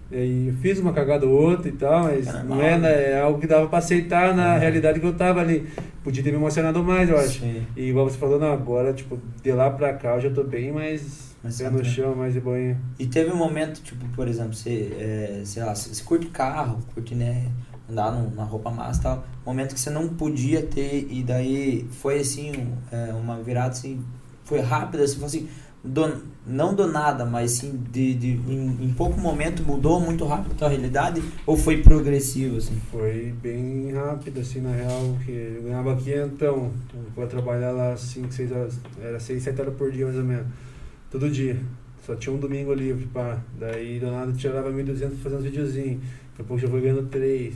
E aí fiz uma cagada ou outra e tal, mas É não é, né? é algo que dava pra aceitar na É. realidade que eu tava ali. Podia ter me emocionado mais, eu acho. Sim. E igual você falou, não, agora, tipo, de lá pra cá eu já tô bem mais Mais pé no chão, mais de boinha. E teve um momento, tipo, por exemplo, você, é, sei lá, você, você curte carro, curte, né, andar no- na roupa massa e tal. Momento que você não podia ter, e daí foi assim, um- é, uma virada assim, foi rápida, assim, foi assim, do- não do nada, mas sim de, de, em, em pouco momento mudou muito rápido a tua realidade, ou foi progressivo, assim? Foi bem rápido, assim, na real, que eu ganhava quinhentão pra trabalhar lá 5, 6 horas, era 6, 7 horas por dia mais ou menos, todo dia. Só tinha um domingo livre, pá. Daí do nada tirava 1.200 pra fazer uns videozinhos. Daqui a pouco já foi ganhando 3.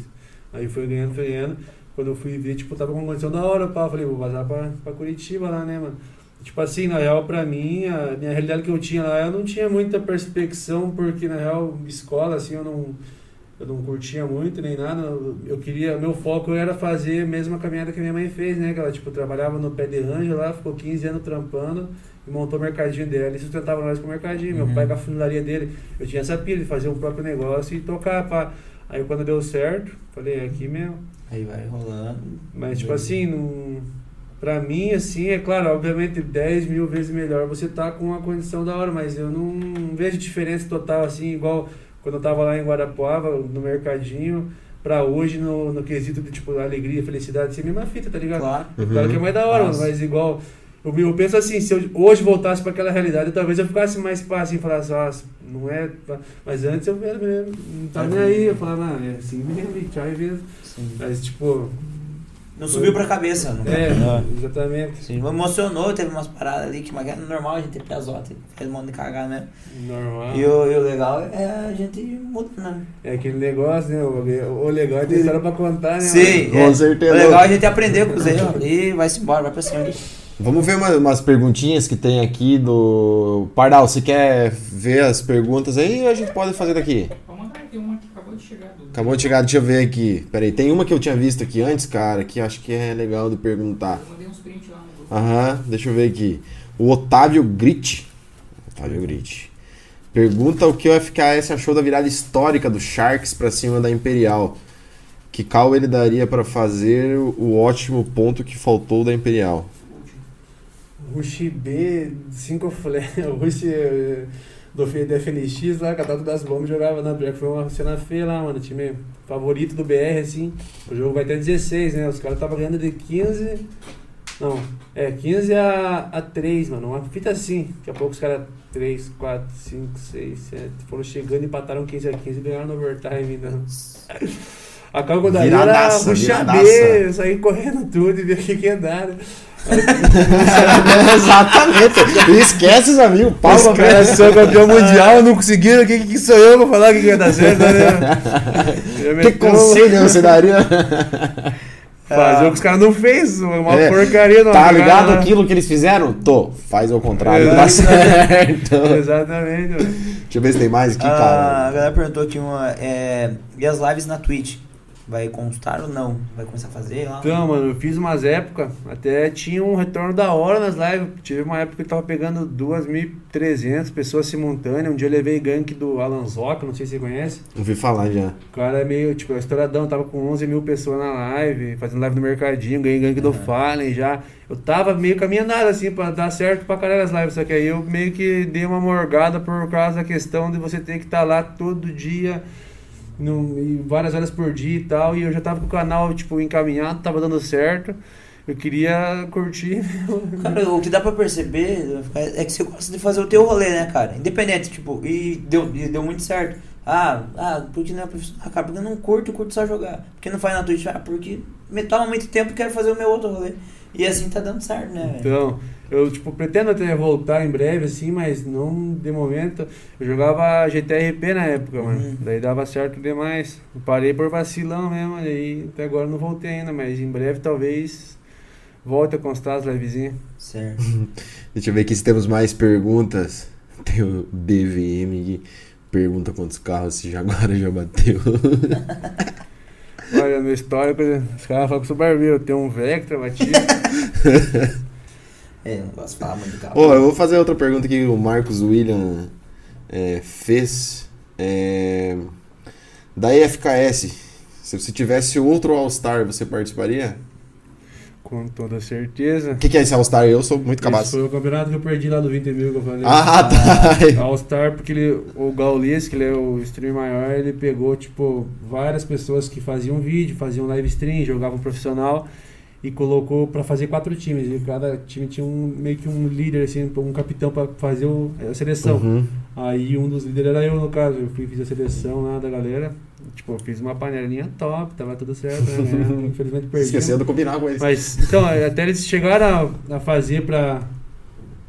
Aí foi ganhando, foi ganhando. Quando eu fui ver, tipo, tava com condição da hora, pá. Falei, vou vazar pra, pra Curitiba lá, né, mano? Tipo assim, na real, pra mim, a minha realidade que eu tinha lá, eu não tinha muita perspecção, porque na real, escola, assim, eu não, eu não curtia muito nem nada. Eu, queria, meu foco era fazer a mesma caminhada que a minha mãe fez, né? Que ela, tipo, trabalhava no pé de anja lá, ficou 15 anos trampando e montou o mercadinho dela e sustentava nós com o mercadinho. Meu Uhum. pai com a funilaria dele. Eu tinha essa pilha de fazer um próprio negócio e tocar, pá. Aí quando deu certo, falei, é aqui mesmo. Aí vai rolando. Mas, tipo assim, não... pra mim, assim, é claro, obviamente 10 mil vezes melhor você tá com uma condição da hora, mas eu não vejo diferença total, assim, igual quando eu tava lá em Guarapuava, no mercadinho, pra hoje, no, no quesito de, tipo, alegria, felicidade, assim, a mesma fita, tá ligado? Claro. Claro que é mais da hora, Nossa. mas igual. Eu, eu penso assim, se eu hoje voltasse pra aquela realidade, talvez eu ficasse mais pá, assim, falasse, nossa, não é. pá." Mas antes eu era mesmo, não tá nem aí, eu falava, não, é assim mesmo, e tchau, e mesmo. Sim. Mas tipo, Não subiu pra cabeça, não. é, Ah. exatamente. Sim, emocionou, teve umas paradas ali que mas é normal a gente ter piazota, faz um monte de cagar, né? Normal. E o, e o legal é a gente mudar, né? É aquele negócio, né? O, o legal é ter história pra contar, né? Sim, Com é. certeza. O legal é a gente aprender com os erros e vai-se embora, vai pra cima. Vamos ver uma- umas perguntinhas que tem aqui do. Pardal, você quer ver as perguntas aí? A gente pode fazer daqui. Vamos mandar, tem uma acabou de chegar. Do... Acabou de chegar, deixa eu ver aqui. Peraí, tem uma que eu tinha visto aqui antes, cara, que acho que é legal de perguntar. Eu mandei uns prints lá no. Aham, deixa eu ver aqui. O Otávio Grit. Otávio Grit. Pergunta o que o FKS achou da virada histórica do Sharks pra cima da Imperial. Que call ele daria pra fazer o ótimo ponto que faltou da Imperial? Rush B, 5 flash, Rush do da FNX lá, catado das bombas, jogava na Black. Foi uma cena feia lá, mano. Time favorito do BR, assim. O jogo vai até 16, né? Os caras estavam ganhando de 15. Não, é 15 a, a 3, mano. Uma fita assim. Daqui a pouco os caras 3, 4, 5, 6, 7. Foram chegando e empataram 15 a 15 e ganharam no overtime. Então. A calma da era viradaça. B, sair correndo tudo e ver o que que ia Exatamente. Esquece os amigos. Os Palma pra caras são campeão mundial, não conseguiram. Quem que sou eu pra falar que ia dar certo, né? Que conselho você daria? Fazer o que os caras não fez, uma É, porcaria. Não, Tá jogada, ligado né? aquilo que eles fizeram? Tô, faz ao contrário, É. dá certo. Exatamente. Deixa eu ver se tem mais aqui, Ah, a cara. galera perguntou aqui uma. É, e as lives na Twitch? Vai constar ou não? Vai começar a fazer lá? Então, mano, eu fiz umas épocas, até tinha um retorno da hora nas lives. Tive uma época que eu tava pegando 2.300 pessoas simultâneas. Um dia eu levei gank do Alan Zoc, não sei se você conhece. Ouvi falar já. O cara é meio, tipo, estouradão, tava com 11 mil pessoas na live, fazendo live no mercadinho, ganhei gank do Aham. Fallen já. Eu tava meio caminhando assim, pra dar certo pra caralho as lives, só que aí eu meio que dei uma morgada por causa da questão de você ter que estar lá todo dia, no, várias horas por dia e tal, e eu já tava com o canal, tipo, encaminhado, tava dando certo. Eu queria curtir. Cara, o que dá pra perceber é que você gosta de fazer o teu rolê, né, cara? Independente, tipo, e deu, e deu muito certo. Ah, ah, porque não é profissional? Ah, cara, porque eu não curto, eu curto só jogar. Porque não faz na Twitch? Ah, porque me toma muito tempo e quero fazer o meu outro rolê. E assim tá dando certo, né, velho? Então, eu tipo pretendo até voltar em breve assim, mas não de momento. Eu jogava GTRP na época, mano. Uhum. Daí dava certo demais. Eu parei por vacilão mesmo, aí até agora não voltei ainda, mas em breve talvez volte a constar as livezinhas. Certo. Deixa eu ver aqui se temos mais perguntas. Tem o DVM que pergunta quantos carros esse Jaguar já bateu. Olha, no histórico, os caras falam que eu sou barbeiro, eu tenho um Vectra batido. É, eu não gosto de falar muito. Ô, eu vou fazer outra pergunta que o Marcos William é, fez. É, da FKS. Se você tivesse outro All-Star, você participaria? Com toda certeza. O que, que é esse All-Star? Eu sou muito Esse capaz. foi o campeonato que eu perdi lá do 20 mil que eu falei. Ah, tá. All-Star, porque ele, o Gaules, que ele é o streamer maior, ele pegou, tipo, várias pessoas que faziam vídeo, faziam live stream, jogavam profissional e colocou pra fazer quatro times. E cada time tinha um, meio que um líder, assim, um capitão pra fazer o- a seleção. Uhum. Aí um dos líderes era eu, no caso. Eu fui, fiz a seleção lá da galera. Tipo, eu fiz uma panelinha top, tava tudo certo, né? Infelizmente perdi. Esqueceu de combinar com eles. Mas, então, até eles chegaram a, a fazer pra,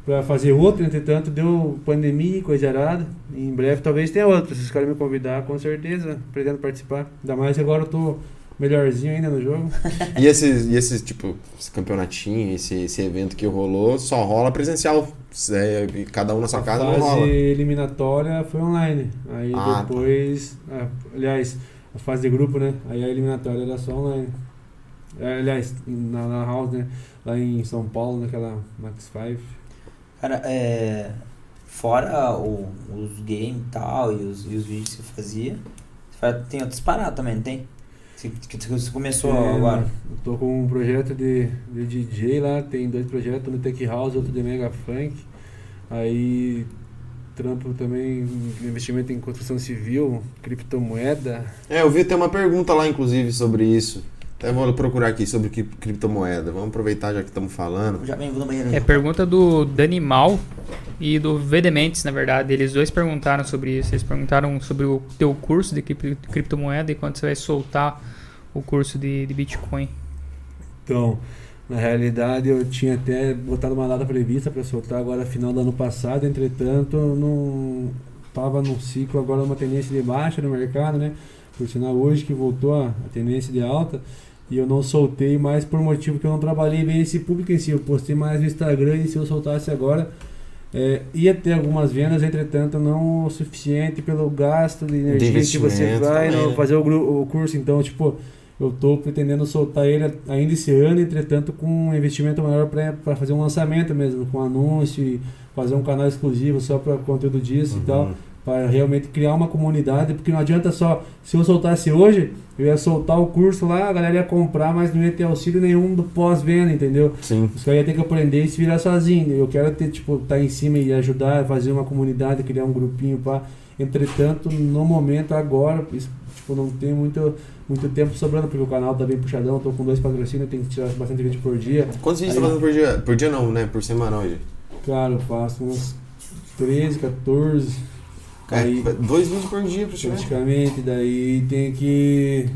pra fazer outro, entretanto, deu pandemia e coisa errada. Em breve talvez tenha outro. Se os caras me convidar, com certeza, pretendo participar. Ainda mais que agora eu tô melhorzinho ainda no jogo. E esse, e esse tipo, esse campeonatinho, esse, esse evento que rolou, só rola presencial. É, cada um na sua a casa não fase rola. eliminatória foi online. Aí Ah, tá. depois, ah, aliás, a fase de grupo, né? Aí a eliminatória era só online. É, Aliás, na, na House, né? Lá em São Paulo, naquela Max 5. Cara, é. Fora o- os games e tal, e os, e os vídeos que você fazia, tem outras paradas também, não tem? Você, que você começou É, agora. Eu tô com um projeto de, de DJ lá, tem dois projetos, um no Tech House, outro de Mega Funk. Aí trampo também investimento em construção civil, criptomoeda. É, eu vi ter uma pergunta lá, inclusive, sobre isso. Até vou procurar aqui sobre cri- criptomoeda. Vamos aproveitar já que estamos falando. Já vem, vou no banheiro. É pergunta do Danimal e do Vedementes, na verdade. Eles dois perguntaram sobre isso. Eles perguntaram sobre o teu curso de cripto- criptomoeda e quando você vai soltar o curso de, de Bitcoin. Então, na realidade eu tinha até botado uma data prevista para soltar agora final do ano passado, entretanto não tava num ciclo agora uma tendência de baixa no mercado, né? Por sinal hoje que voltou a, a tendência de alta e eu não soltei mais por motivo que eu não trabalhei bem esse público em si, eu postei mais no Instagram e se eu soltasse agora é, ia ter algumas vendas, entretanto não o suficiente pelo gasto de energia que você vai também, né? fazer o, o curso, então tipo eu estou pretendendo soltar ele ainda esse ano, entretanto, com um investimento maior para fazer um lançamento mesmo, com anúncio, fazer um canal exclusivo só para conteúdo disso e tal, para realmente criar uma comunidade, porque não adianta só, se eu soltasse hoje, eu ia soltar o curso lá, a galera ia comprar, mas não ia ter auxílio nenhum do pós-venda, entendeu? Sim. Os caras iam ter que aprender e se virar sozinho. Eu quero ter, tipo, estar em cima e ajudar, fazer uma comunidade, criar um grupinho para. Entretanto, no momento, agora, isso, tipo, não tem muito, muito tempo sobrando, porque o canal tá bem puxadão, tô com dois patrocínios, tenho que tirar bastante vídeo por dia. Quantos vídeos tá fazendo por dia? Por dia não, né? Por semana hoje. Cara, eu faço uns 13, 14. É, dois vídeos por dia praticamente, daí tem que.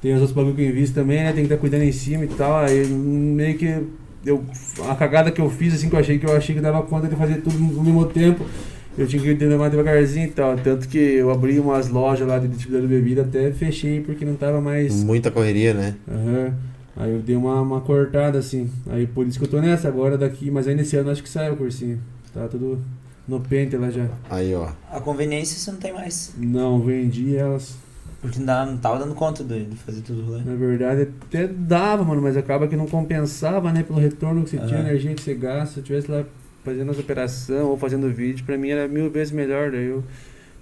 Tem os outros bagulho que eu invisto também, né? Tem que estar cuidando em cima e tal. Aí meio que. Eu, a cagada que eu fiz, assim, que eu achei que eu achei que dava conta de fazer tudo no mesmo tempo. Eu tinha que ir mais devagarzinho e tal. Tanto que eu abri umas lojas lá de distribuidor de bebida, até fechei porque não tava mais. Muita correria, né? Aham. Aí eu dei uma, uma cortada assim. Aí por isso que eu tô nessa agora daqui, mas ainda esse ano acho que sai o cursinho. Tá tudo no pente lá já. Aí, ó. A conveniência você não tem mais. Não, vendi elas. Porque não, não tava dando conta de, de fazer tudo rolê. Na verdade até dava, mano, mas acaba que não compensava, né? Pelo retorno que você tinha, Aham. energia que você gasta. Se eu tivesse lá fazendo as operações ou fazendo vídeo, pra mim era mil vezes melhor. Daí eu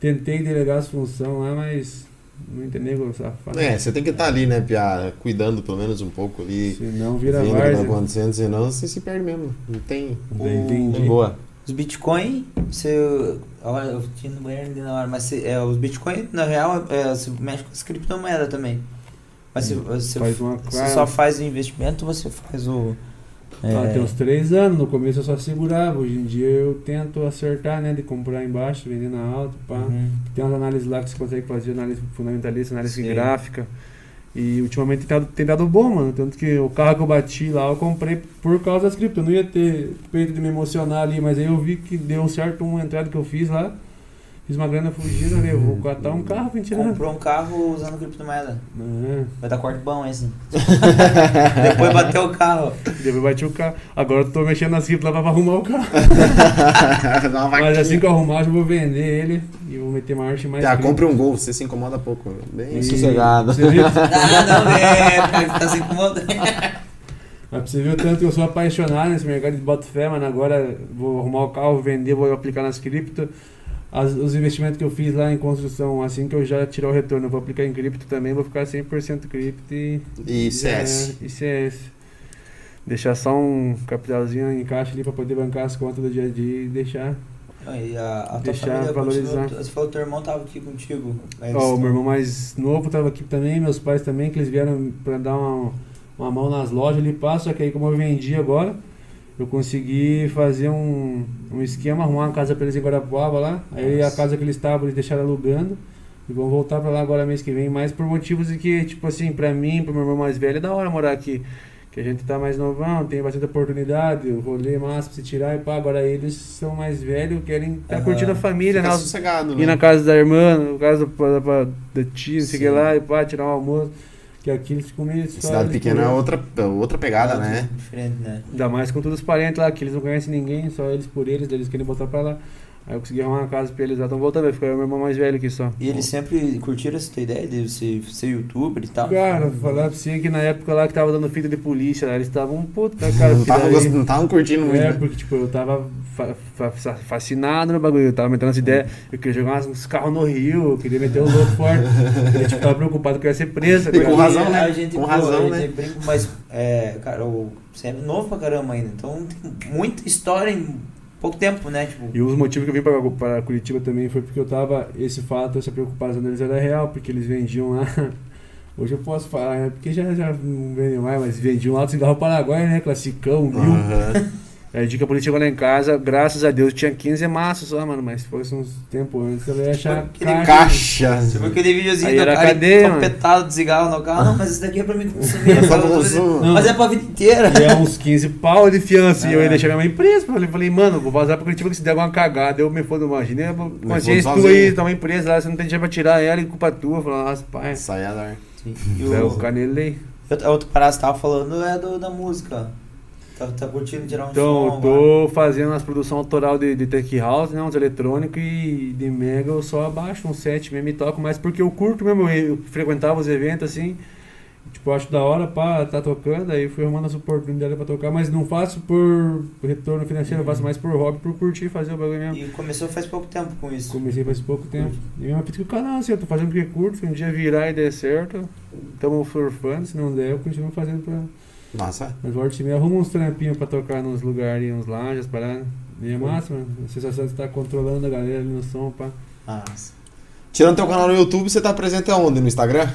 tentei delegar as funções lá, mas não entendi o safado. É, você tem que estar ali, né, Pia? Cuidando pelo menos um pouco ali. Senão vira Vendo o que tá acontecendo, senão você se perde mesmo. Não tem. Entendi. Boa. Os Bitcoin, você. Olha, eu tinha no banheiro ali na hora, mas você, é, os Bitcoin, na real, é, você mexe com as criptomoedas também. Mas você, você, Faz uma você só faz o investimento você faz o. é, Ah, tem uns três anos, no começo eu só segurava, hoje em dia eu tento acertar, né, de comprar embaixo, vender na alta, pá. uhum. Tem umas análises lá que você consegue fazer, análise fundamentalista, análise Sim. gráfica. E ultimamente tem dado, tem dado bom, mano. Tanto que o carro que eu bati lá, eu comprei por causa das cripto. Eu não ia ter peito de me emocionar ali, mas aí eu vi que deu certo uma entrada que eu fiz lá. Fiz uma grana fugida, falei, eu vou catar um carro pra tirar. Comprou um carro usando criptomoeda. É, Vai dar corte bom esse. Depois bateu o carro. depois bati o carro. Agora eu tô mexendo nas cripto lá pra arrumar o carro. Uma Mas assim que eu arrumar, eu já vou vender ele e vou meter marcha em mais Tá, compre um gol, você se incomoda pouco. Bem E- sossegado. Você viu? Ah, não, é, tá se incomodando. Mas você o tanto que eu sou apaixonado nesse mercado de boto fé, mano. Agora vou arrumar o carro, vender, vou aplicar nas cripto. As- os investimentos que eu fiz lá em construção, assim que eu já tirar o retorno, eu vou aplicar em cripto também, vou ficar 100% cripto e. E CS. é- E CS. deixar só um capitalzinho em caixa ali pra poder bancar as contas do dia a dia e deixar. E a, a tua Deixar família valorizar. continua- Você falou que teu irmão tava aqui contigo. Mas Ó, o meu irmão mais novo tava aqui também, meus pais também, que eles vieram pra dar uma, uma mão nas lojas ali, pá, só que aí como eu vendi agora, eu consegui fazer um, um esquema, arrumar uma casa pra eles em Guarapuava lá, aí a Nossa. casa que eles estavam, eles deixaram alugando, e vão voltar pra lá agora mês que vem, mas por motivos de que, tipo assim, pra mim, pro meu irmão mais velho, é da hora morar aqui. Que a gente tá mais novão, tem bastante oportunidade, o rolê massa pra se tirar e pá. Agora eles são mais velhos, querem tá Aham. curtindo a família, Fica né? sossegado, Ir né? na casa da irmã, na casa da, da, da tia, não sei o que Sim. lá, e pá, tirar um almoço. Que aqui eles ficam meio só Cidade de pequena é outra, outra pegada, é né? Diferente, né? Ainda mais com todos os parentes lá, que eles não conhecem ninguém, só eles por eles, eles querem botar pra lá. Aí eu consegui arrumar uma casa pra eles lá, estão voltando, vai ficar eu e meu irmão mais velho aqui só. E eles sempre curtiram essa tua ideia de você ser youtuber e tal? Cara, vou falar pra você que na época lá que tava dando fita de polícia, lá, eles estavam puto, né, cara? Não estavam daí- curtindo muito. É, né? porque tipo, eu tava fa- fa- fa- fascinado no bagulho, eu tava metendo as ideias, eu queria jogar uns- uns carros no Rio, eu queria meter o louco forte. Eu tipo, tava preocupado que eu ia ser preso. com razão, né? A gente, Com pô, razão, a né? brinca, mas, é, cara, o- você é novo pra caramba ainda, então tem muita história em pouco tempo, né? Tipo, E os motivos que eu vim para, para Curitiba também foi porque eu tava. Esse fato, essa preocupação deles era real, porque eles vendiam lá. Hoje eu posso falar, né? Porque já, já não vendem mais, mas vendiam lá do cigarro Paraguai, né? Classicão, mil. Aham. Aí o dia que a polícia chegou lá em casa, graças a Deus, tinha 15 maços só, mano. Mas se fosse uns tempos antes, eu ia achar Aquele caixa. Caixa. você viu aquele videozinho Aí do era cara topetado de cigarro no carro? Não, mas isso daqui é pra mim consumir. é pra consumo. Mas é pra vida inteira. E é uns 15 pau de fiança. E eu Ah. ia deixar minha mãe presa. Eu falei, falei, mano, vou vazar pra Curitiba que se der alguma cagada, eu me fodo, imagina. Eu Consciência tua aí, sozinho. tua mãe presa lá, você não tem dinheiro pra tirar ela e culpa tua. Eu falei, nossa, pai. Sai a dar. E É, o, o canelei. outra parada que você tava falando é do, da música. Tá, tá curtindo tirar um Então, som. eu tô fazendo as produções autoral de, de tech house, né? Uns eletrônicos e de mega eu só abaixo um set mesmo e toco, mas porque eu curto mesmo, eu frequentava os eventos assim. Tipo, acho da hora pra tá tocando, aí fui arrumando as oportunidades pra tocar, mas não faço por retorno financeiro, eu faço mais por hobby, por curtir fazer o bagulho mesmo. E começou faz pouco tempo com isso. Comecei faz pouco tempo. E mesma fita que o canal, assim, eu tô fazendo porque curto, se um dia virar e der certo, tamo surfando, se não der, eu continuo fazendo pra. Nossa. Mas volta e meia, arruma uns trampinhos pra tocar nos lugares, uns lounges, paradas. E é massa, mano. A sensação de estar controlando a galera ali no som, pá. Nossa. Tirando teu canal no YouTube, você tá presente aonde? No Instagram?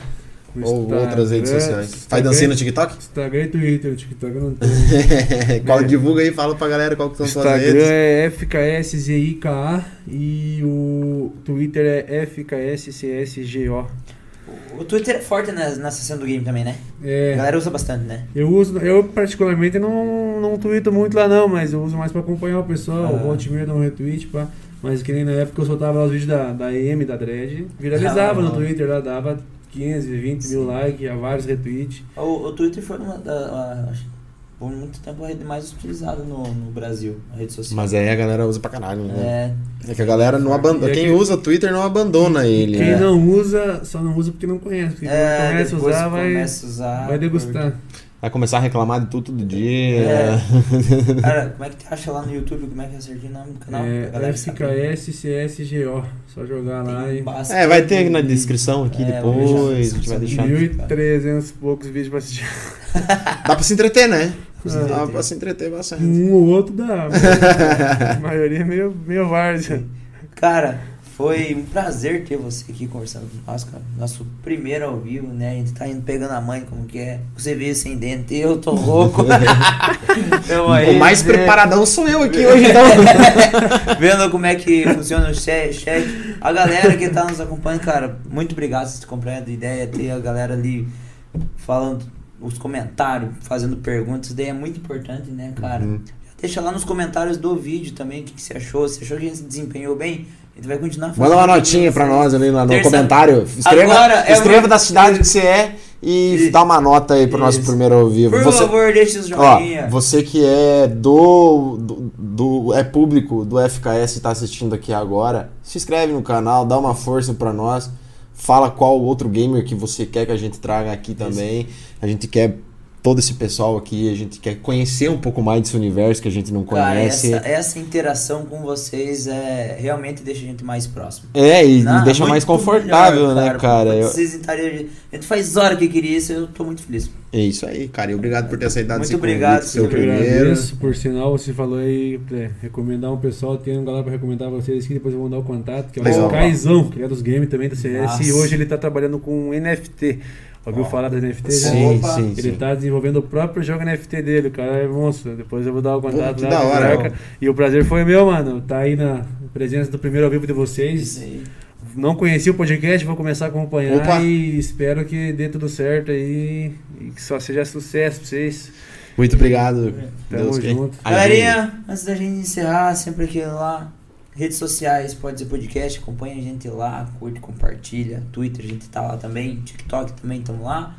No Ou Instagram- outras redes sociais? Faz Instagram- dancinha no TikTok? Instagram e Twitter, o TikTok eu não tenho. qual, É. divulga aí, fala pra galera qual que são suas Instagram redes. é FKSZIKA e o Twitter é FKSCSGO. O Twitter é forte nessa, nessa cena do game também, né? A É, galera usa bastante, né? eu uso, eu particularmente não, não tweeto muito lá não, mas eu uso mais pra acompanhar o pessoal, Ah. o volta meia dá um retweet, pá. Mas que nem na época eu soltava lá os vídeos da, da M, da Dread, viralizava Ah, no. Twitter lá, dava 15, 20 mil Sim. likes, vários retweets. O, o Twitter foi uma da, a- por muito tempo a rede mais utilizada no, no Brasil, a rede social. Mas aí a galera usa pra caralho, né? É, É que a galera não abandona. E Quem usa Twitter não abandona ele. Quem né? não usa, só não usa porque não conhece. Porque é começa a depois usar, vai, começa a usar. vai degustar. Vai começar a reclamar de tudo todo dia. É. Cara, como é que tu acha lá no YouTube? Como é que é o nome do canal? É. FKSCSGO. Só jogar lá e. bastante- É, vai ter aqui na descrição aqui É, depois. A gente vai deixar. 1.300 e poucos vídeos pra assistir. Dá pra se entreter, né? se Dá pra se entreter bastante. Um ou outro dá. mas a maioria é meio, meio várzea. Cara, foi um prazer ter você aqui conversando com nós, cara. Nosso primeiro ao vivo, né? A gente tá indo pegando a mãe, como que é. Você veio sem dente, eu tô louco. Tamo aí, o mais né? preparadão sou eu aqui hoje, então. Vendo como é que funciona o chat. A galera que tá nos acompanhando, cara, muito obrigado por ter comprado a ideia, ter a galera ali falando os comentários, fazendo perguntas, isso daí é muito importante, né, cara? Uhum. Deixa lá nos comentários do vídeo também o que, que você achou. Se achou que a gente se desempenhou bem, gente vai continuar fazendo. Manda uma notinha pra vocês. nós ali no, no comentário. Escreva, Agora é escreva uma- da cidade que você é e Isso. dá uma nota aí pro nosso Isso. primeiro ao vivo. Por Você, favor, deixe os ó, joinha. você que é do, do, do- é público do FKS e tá assistindo aqui agora, se inscreve no canal, dá uma força pra nós. Fala qual outro gamer que você quer que a gente traga aqui também. A gente quer todo esse pessoal aqui, a gente quer conhecer um pouco mais desse universo que a gente não Cara, conhece. essa, essa interação com vocês é, realmente deixa a gente mais próximo. É, e Não, deixa mais confortável, melhor, né, cara? Eu- Vocês entrarem- a gente faz hora que queria isso, eu tô muito feliz. É isso aí, cara. E obrigado por ter aceitado Muito esse convite, obrigado, seu Silvio. Eu primeiro. agradeço, por sinal, você falou aí, é, recomendar um pessoal, tem um galera pra recomendar pra vocês aqui, depois eu vou mandar o contato, que é o Caizão, que é dos games também do CS, Nossa. e hoje ele tá trabalhando com NFT. Ouviu falar das NFT? Sim, Opa. sim, Ele sim. tá desenvolvendo o próprio jogo NFT dele, o cara é monstro. Depois eu vou dar o contato lá da hora, marca. E o prazer foi meu, mano. Tá aí na presença do primeiro ao vivo de vocês. Aí. Não conheci o podcast, vou começar a acompanhar Opa. e espero que dê tudo certo aí e que só seja sucesso pra vocês. Muito obrigado. Tamo Deus junto. Galerinha, antes da gente encerrar, sempre aqui lá, redes sociais, pode ser podcast, acompanha a gente lá, curte, compartilha, Twitter, a gente tá lá também, TikTok também, tamo lá.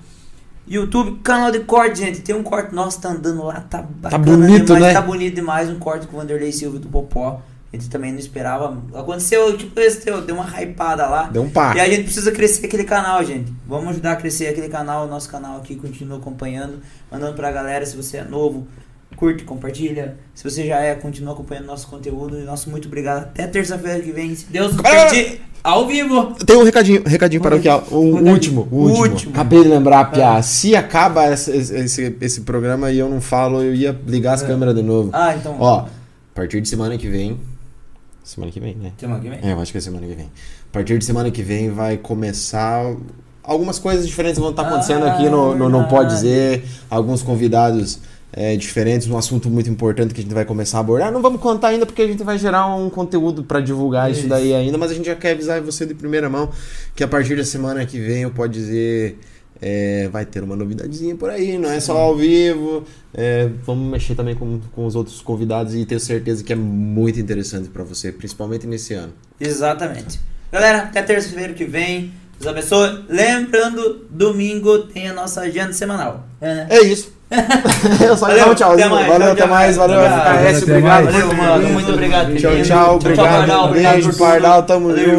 YouTube, canal de corte, gente, tem um corte nosso, tá andando lá, tá bacana bonito, demais, né? Tá bonito demais, um corte com o Vanderlei Silva do Popó. A gente também não esperava. Aconteceu, tipo esse teu, deu uma hypada lá. Deu um pá. E a gente precisa crescer aquele canal, gente. Vamos ajudar a crescer aquele canal. O nosso canal aqui continua acompanhando, mandando pra galera. Se você é novo, curte, compartilha. Se você já é, continua acompanhando nosso conteúdo. E nosso muito obrigado. Até terça-feira que vem. Se Deus nos permitir, ao vivo. Tem um recadinho, recadinho paroquial. O Recadinho. último, o último. Último. Acabei de lembrar, Pia. Se acaba essa- esse, esse, programa e eu não falo, eu ia ligar as É. câmeras de novo. Ah, então. Ó, a partir de semana que vem. Semana que vem, né? Semana que vem. É, eu acho que é semana que vem. A partir de semana que vem vai começar. Algumas coisas diferentes vão estar acontecendo Ah, aqui no, no Não Pode. Dizer. Alguns convidados é, diferentes, um assunto muito importante que a gente vai começar a abordar. Não vamos contar ainda porque a gente vai gerar um conteúdo para divulgar isso. Isso. daí ainda, mas a gente já quer avisar você de primeira mão que a partir da semana que vem eu Pode Dizer. é, vai ter uma novidadezinha por aí, não é só ao vivo. é, vamos mexer também com, com os outros convidados e tenho certeza que é muito interessante para você, principalmente nesse ano. Exatamente. Galera, até terça-feira que vem. Deus abençoe. Lembrando, domingo tem a nossa agenda semanal. É, né? É isso. Eu só Valeu, um tchauzinho. até mais, Valeu, tchau, até tchau. mais. Valeu. FKS. Até Obrigado. mais. Valeu, mano. Muito obrigado. Tchau, tchau. Obrigado. Beijo. Pardal. Tamo Valeu. junto.